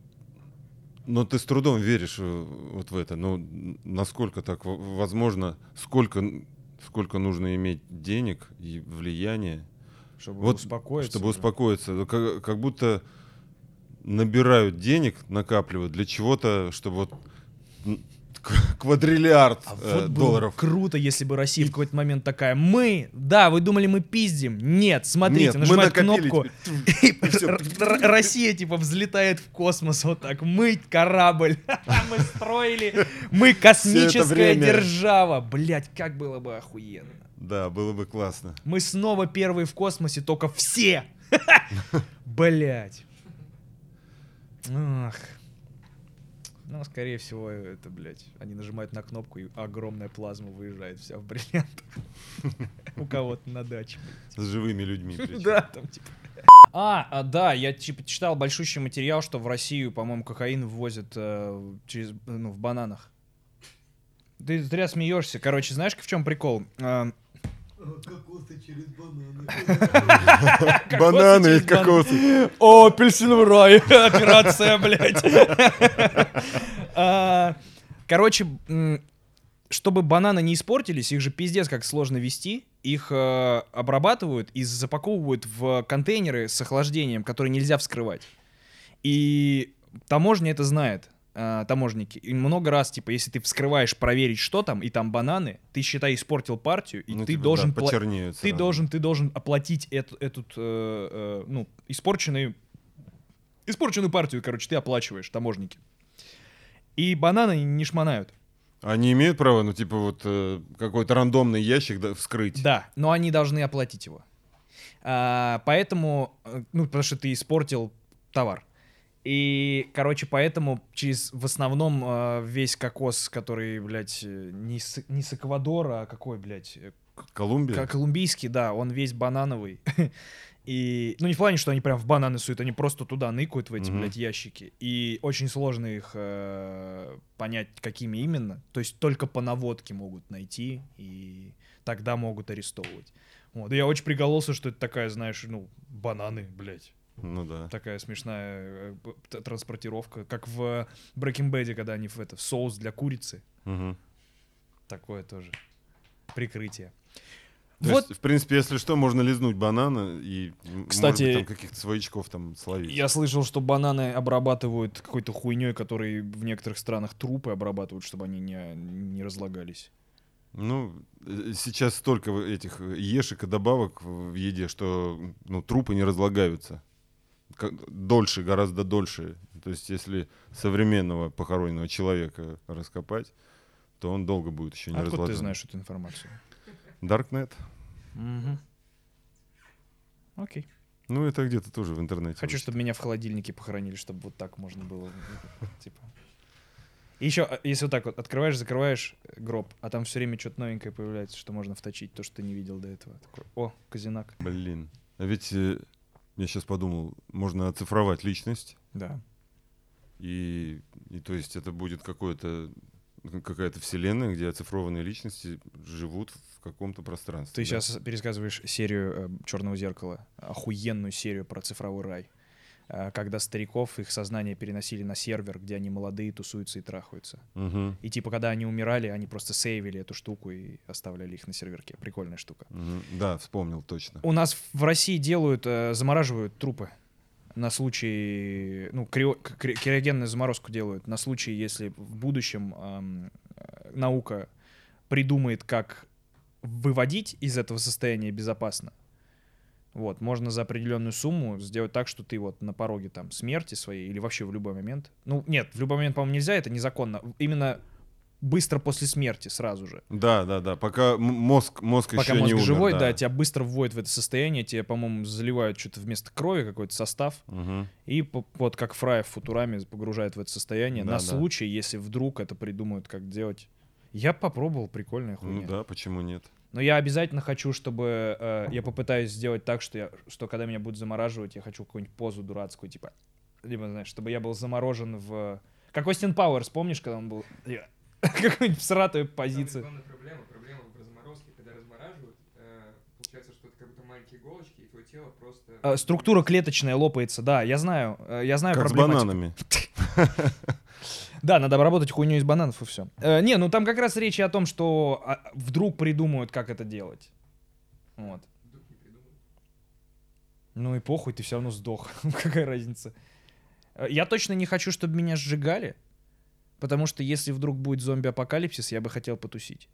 но ты с трудом веришь э, вот в это. Ну, н- насколько так возможно, сколько, сколько нужно иметь денег и влияния, чтобы вот, успокоиться. чтобы уже. успокоиться. Ну, Как, как будто набирают денег, накапливают для чего-то, чтобы вот квадриллиард А э, вот долларов. круто, если бы Россия в какой-то момент такая, мы, да, вы думали, мы пиздим. Нет, смотрите, Нет, нажимает кнопку, и Россия типа взлетает в космос вот так, мы корабль, мы строили, мы космическая держава. Блять, как было бы охуенно. Да, было бы классно. Мы снова первые в космосе, только все. Блять. Ах. Ну, скорее всего, это, блядь, они нажимают на кнопку, и огромная плазма выезжает вся в бриллиантах. У кого-то на даче. С живыми людьми. Да, там типа... А, а, да, я типа читал большущий материал, что в Россию, по-моему, кокаин ввозят э, через, ну, в бананах. Ты зря смеешься. Короче, знаешь, в чем прикол? Кокосы через бананы. Бананы и кокосы. О, апельсиновый рай. Операция, блядь. А, Короче, чтобы бананы не испортились, их же пиздец как сложно вести. Их э, обрабатывают и запаковывают в контейнеры с охлаждением, которые нельзя вскрывать. И таможня это знает, а, таможники. И много раз, типа, если ты вскрываешь проверить, что там, и там бананы, ты, считай, испортил партию, и Ну, ты типа, должен... да, пла- ты должен, ты должен оплатить эту, эту э, э, ну, испорченную, испорченную партию, короче, ты оплачиваешь, таможники. И бананы не шмонают. Они имеют право, ну, типа, вот э, какой-то рандомный ящик да, вскрыть. Да, но они должны оплатить его. А, поэтому, э, ну, потому что ты испортил товар. И, короче, поэтому через, в основном, э, весь кокос, который, блядь, э, не с, не с Эквадора, а какой, блядь, э, Колумбия? Ко- Колумбийский, да, он весь банановый. И, ну, не в плане, что они прям в бананы суют, они просто туда ныкают в эти, Мгм. блядь, ящики. И очень сложно их э, понять, какими именно. То есть только по наводке могут найти, и тогда могут арестовывать. Вот. И я очень пригололся, что это такая, знаешь, ну, бананы, блядь. Ну да. Такая смешная э, транспортировка. Как в Breaking Bad, когда они в это, в соус для курицы. Мгм. Такое тоже. Прикрытие. То вот есть, в принципе, если что, можно лизнуть банана и, м, может Кстати, быть, там каких-то своячков там словить. Я слышал, что бананы обрабатывают какой-то хуйней, которой в некоторых странах трупы обрабатывают, чтобы они не, не разлагались. Ну, э, сейчас столько этих э, ешек и добавок в еде, что ну, трупы не разлагаются. Дольше, гораздо дольше. То есть, если современного похороненного человека раскопать, то он долго будет еще не А откуда ты разложен. знаешь эту информацию? Даркнет? Мгм. Окей. Ну, это где-то тоже в интернете. Хочу, чтобы меня в холодильнике похоронили, чтобы вот так можно было. Типа. И еще, если вот так вот открываешь, закрываешь гроб, а там все время что-то новенькое появляется, что можно вточить, то, что ты не видел до этого. Такой, о, казинак. Блин. А ведь э, я сейчас подумал, можно оцифровать личность, Да. и, и то есть это будет какое-то какая-то вселенная, где оцифрованные личности живут в каком-то пространстве. Ты да. сейчас пересказываешь серию Черного зеркала, охуенную серию про цифровой рай. Э, Когда стариков, их сознание переносили на сервер, где они молодые, тусуются и трахаются. Мгм, И типа, когда они умирали, они просто сейвили эту штуку и оставляли их на серверке. Прикольная штука. мгм. Да, вспомнил точно. У нас в России делают, э, замораживают трупы на случай, ну, крио- кри- криогенную заморозку делают на случай, если в будущем эм, наука придумает, как выводить из этого состояния безопасно. Вот, можно за определенную сумму сделать так, что ты вот на пороге там смерти своей или вообще в любой момент. Ну, нет, в любой момент, по-моему, нельзя, это незаконно. Именно быстро после смерти сразу же. Да, да, да. Пока мозг, мозг Пока еще мозг не умер. живой, да. да. тебя быстро вводят в это состояние, тебе, по-моему, заливают что-то вместо крови, какой-то состав, Мгм. и вот как Фрай в Футураме погружает в это состояние Да, на да. случай, если вдруг это придумают, как делать. Я попробовал, прикольная Ну хуйня. да, почему нет? Но я обязательно хочу, чтобы э, я попытаюсь сделать так, что я, что когда меня будут замораживать, я хочу какую-нибудь позу дурацкую, типа, либо знаешь, чтобы я был заморожен в, как Остин Пауэрс, помнишь, когда он был какую-нибудь всратую позицию. Главная проблема, проблема в разморозке, когда размораживают, э, получается, что это как будто маленькие иголочки, и твое тело просто... Э, Структура клеточная лопается, да, я знаю, э, я знаю Как с бананами. Да, надо обработать хуйню из бананов и все. не, ну там как раз речь о том, что а, вдруг придумают, как это делать. Вот. Ну и похуй, ты все равно сдох. Какая разница? Э, Я точно не хочу, чтобы меня сжигали. Потому что если вдруг будет зомби-апокалипсис, я бы хотел потусить.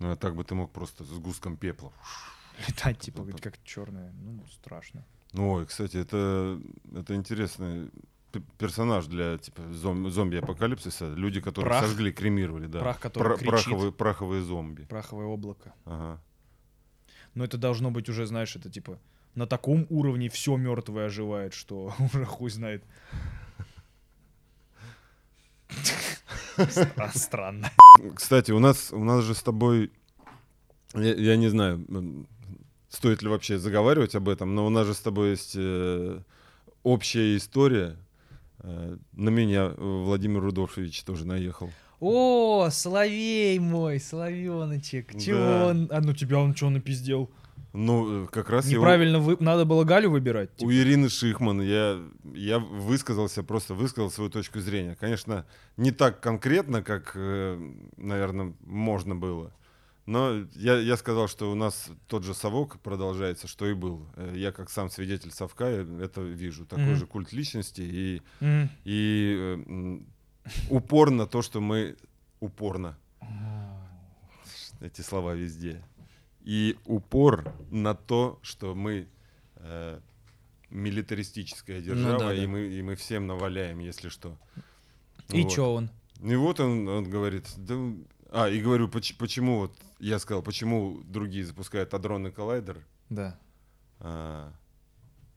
Ну, а так бы ты мог просто с гуском пепла. Летать, типа, как черная. Ну, страшно. Ой, кстати, это, это интересный персонаж для типа зом- зомби-апокалипсиса. Люди, которые Прах. сожгли, кремировали, да. Прах, который кричит. праховые, праховые зомби. Праховое облако. Ага. Но это должно быть уже, знаешь, это типа на таком уровне все мертвое оживает, что уже хуй знает. Стра- Странно. Кстати, у нас, у нас же с тобой, я, я не знаю, стоит ли вообще заговаривать об этом, но у нас же с тобой есть э, общая история. Э, на меня э, Владимир Рудольфович тоже наехал. О, Соловей мой, Соловеночек. Чего Да. он? А ну тебя он что напиздел? Ну, э, как раз его- Неправильно вы... надо было Галю выбирать. У типа. Ирины Шихман я, я высказался, просто высказал свою точку зрения. Конечно, не так конкретно, как, наверное, можно было. Но я, я сказал, что у нас тот же совок продолжается, что и был. Э, Я как сам свидетель совка э, это вижу. Такой Мгм. же культ личности и, М. и э, м, упор на то, что мы упорно. Эти слова везде. И упор на то, что мы э, милитаристическая держава, Ну да, и, да. Мы, и мы всем наваляем, если что. И Вот. чё он? И вот он, он говорит, да, а, и говорю, поч- почему, вот, я сказал, почему другие запускают адронный коллайдер, Да. а,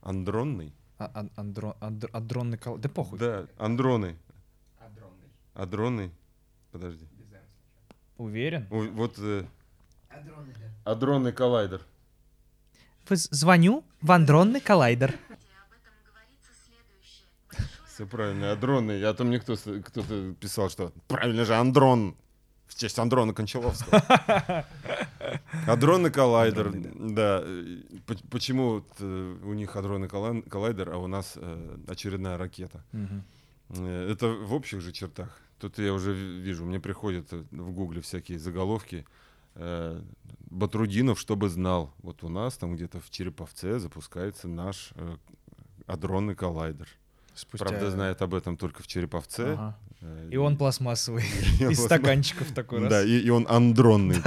андронный? А- ан- андро- андр- Адронный кол... Да похуй. Да, андроны, Адронный. адронный, подожди. Уверен? Ой, вот э, Адроны, да. адронный коллайдер. Звоню в андронный коллайдер. Все правильно, адронный. А то мне кто, кто-то писал, что правильно же андрон. В честь Андрона Кончаловского. Адронный коллайдер, да. э, Почему э, у них адронный колла- коллайдер, а у нас э, очередная ракета? Это в общих же чертах. Тут я уже ви- вижу, мне приходят в гугле всякие заголовки. Батрудинов, чтобы знал, вот у нас там где-то в Череповце запускается наш адронный коллайдер. Спустя- Правда, знает об этом только в Череповце. Ага. Э, И он пластмассовый. Из стаканчиков такой раз. Да, и, он андронный.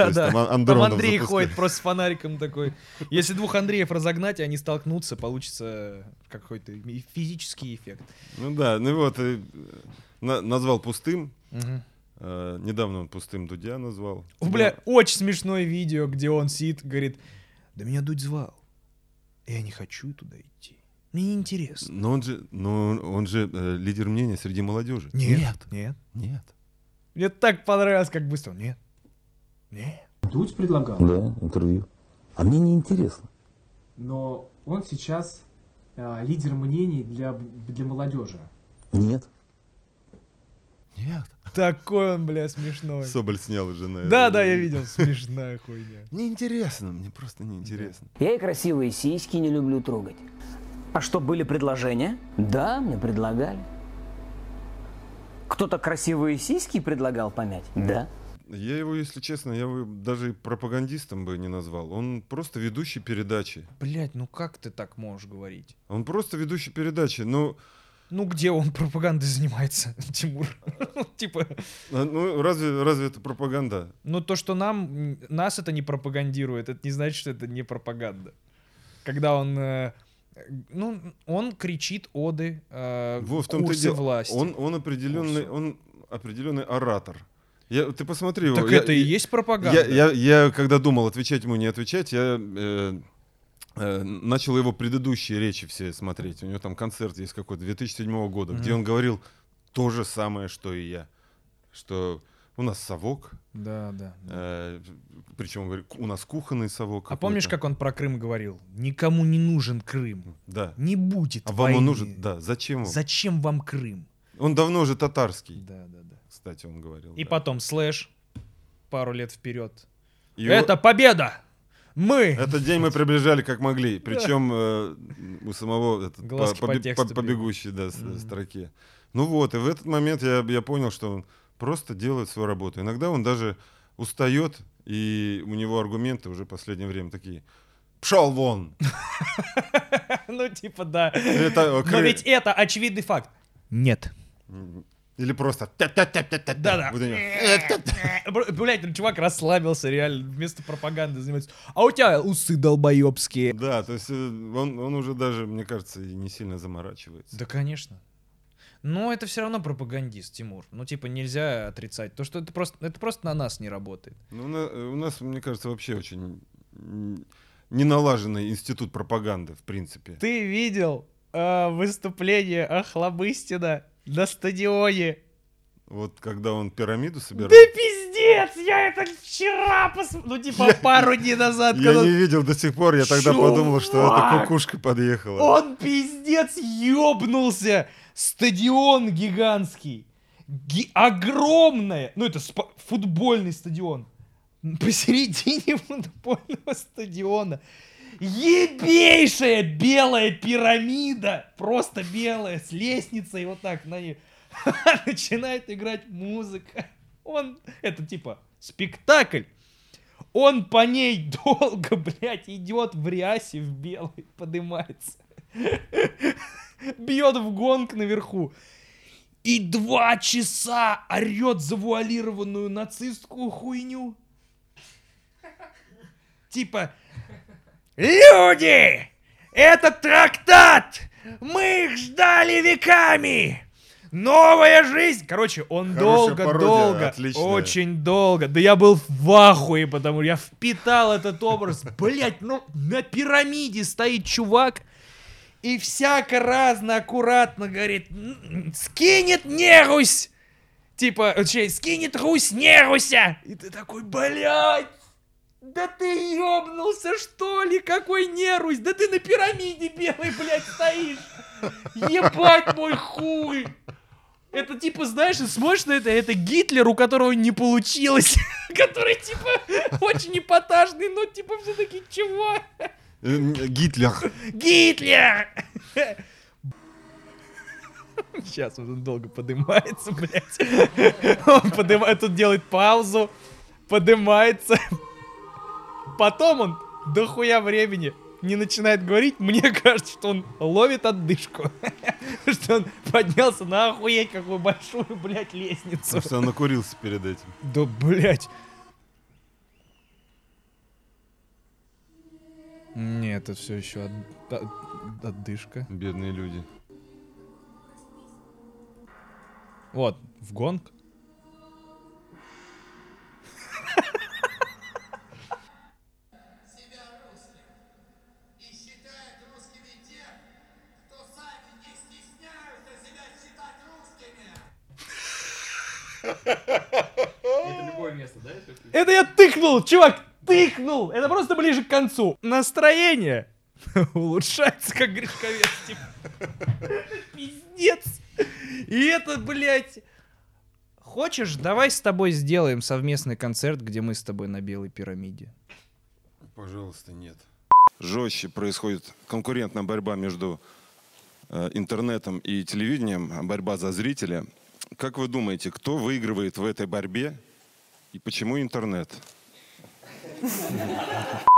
там Андрей ходит просто с фонариком такой. Если двух Андреев разогнать, и они столкнутся, получится какой-то физический эффект. Ну да, ну вот, э, на- назвал пустым. Э, недавно он пустым Дудя назвал. О, Бля, очень смешное видео, где он сидит, говорит, да меня Дудь звал. Я не хочу туда идти. Мне неинтересно. Но он же, но он же э, лидер мнения среди молодежи. Нет, нет. Нет. Мне так понравилось, как быстро. Нет. Нет. Дудь предлагал, Да, интервью. А мне не интересно. но он сейчас а, лидер мнений для, для молодежи. Нет. Нет. Такой он, бля, смешной. Соболь снял уже на Да, да, я видел. Смешная хуйня. Неинтересно, мне просто неинтересно. Я и красивые сиськи не люблю трогать. А что, были предложения? Да, мне предлагали. Кто-то красивые сиськи предлагал помять? Да. Я его, если честно, я его даже и пропагандистом бы не назвал. Он просто ведущий передачи. Блять, ну как ты так можешь говорить? Он просто ведущий передачи. Ну, Ну где он пропагандой занимается, Тимур? Типа, а, ну разве, разве это пропаганда? ну то, что нам, нас это не пропагандирует, это не значит, что это не пропаганда. Когда он, э, ну, он кричит оды э, Вот в том-то и курсы дело. власти. Он, он определенный, Курсы. он определенный оратор. Я, ты посмотри его. так я- это и я- есть пропаганда. Я, я, я когда думал, отвечать ему, не отвечать, я э, э, начал его предыдущие речи все смотреть. У него там концерт есть какой-то 2007 года, где Мгм. он говорил то же самое, что и я. Что у нас совок, Да, да. да. причем он говорит, у нас кухонный совок. А помнишь, как он про Крым говорил? Никому не нужен Крым. Да. Не будет А вам он войны. нужен? Да, зачем вам? Зачем вам Крым? Он давно уже татарский, Да, да, да. кстати, он говорил. И да. потом слэш пару лет вперед. И Это победа! Мы! Этот день мы приближали как могли. Причем э, у самого этот, по, по по- по бегущей да, Мгм. строке. Ну вот, и в этот момент я, я понял, что просто делает свою работу. Иногда он даже устает, и у него аргументы уже в последнее время такие. Пшел вон! Ну, типа, да. Э, Но ведь это очевидный факт. Нет. Или просто. Да-да. Блядь, ну, чувак расслабился, реально, вместо пропаганды занимается. А у тебя усы долбоебские. Да, то есть э, он, он уже даже, мне кажется, не сильно заморачивается. Да, конечно. Но это все равно пропагандист, Тимур. Ну, типа, нельзя отрицать. То, что это просто, это просто на нас не работает. Ну, на- у нас, мне кажется, вообще очень м, неналаженный институт пропаганды, в принципе. Ты видел э, выступление Охлобыстина на стадионе? Вот когда он пирамиду собирал. Да пиздец! Я это вчера посмотрел. Ну, типа, пару дней назад, Я когда не видел до сих пор, я тогда Чувак! подумал, что это кукушка подъехала. Он пиздец ёбнулся! Стадион гигантский. Ги- огромное. Ну, это футбольный стадион. Посередине футбольного стадиона. Ебейшая белая пирамида. Просто белая, с лестницей вот так на ней. Начинает играть музыка. Он, это типа спектакль. Он по ней долго, блядь, идет в рясе, в белой, подымается. Бьет в гонг наверху. И два часа орет завуалированную нацистскую хуйню. Типа, люди, это трактат, мы их ждали веками. Новая жизнь! Короче, он долго-долго, отличная. очень долго. Да я был в ахуе, потому что я впитал этот образ. Блять, ну на пирамиде стоит чувак и всяко разно, аккуратно говорит, «М, скинет нерусь! Типа, точнее, скинет Русь неруся! И ты такой, блядь! Да ты ёбнулся, что ли? Какой нерусь? Да ты на пирамиде белой, блядь, стоишь! Ебать мой хуй! Это типа, знаешь, смотришь на это, это Гитлер, у которого не получилось. Который, типа, очень эпатажный, но, типа, все-таки чего? Гитлер. Гитлер! Сейчас он долго поднимается, блядь. Он поднимает, тут делает паузу, поднимается. Потом он дохуя времени не начинает говорить. Мне кажется, что он ловит отдышку. Что он поднялся на охуеть какую большую, блядь, лестницу. Потому что он накурился перед этим. Да, блядь. Нет, это все еще отдышка. Бедные люди. Вот, в гонг. себя русским. И считают русскими тех, кто сами не стесняются себя считать русскими. Это любое место, да? если ты- Это я тыкнул, чувак, тыкнул. Это просто ближе к концу. Настроение улучшается, как Гришковец. типа. Пиздец. И это, блядь... Хочешь, давай с тобой сделаем совместный концерт, где мы с тобой на белой пирамиде. Пожалуйста, нет. Жестче происходит конкурентная борьба между э, интернетом и телевидением, борьба за зрителя. Как вы думаете, кто выигрывает в этой борьбе и почему интернет? ハハハハ。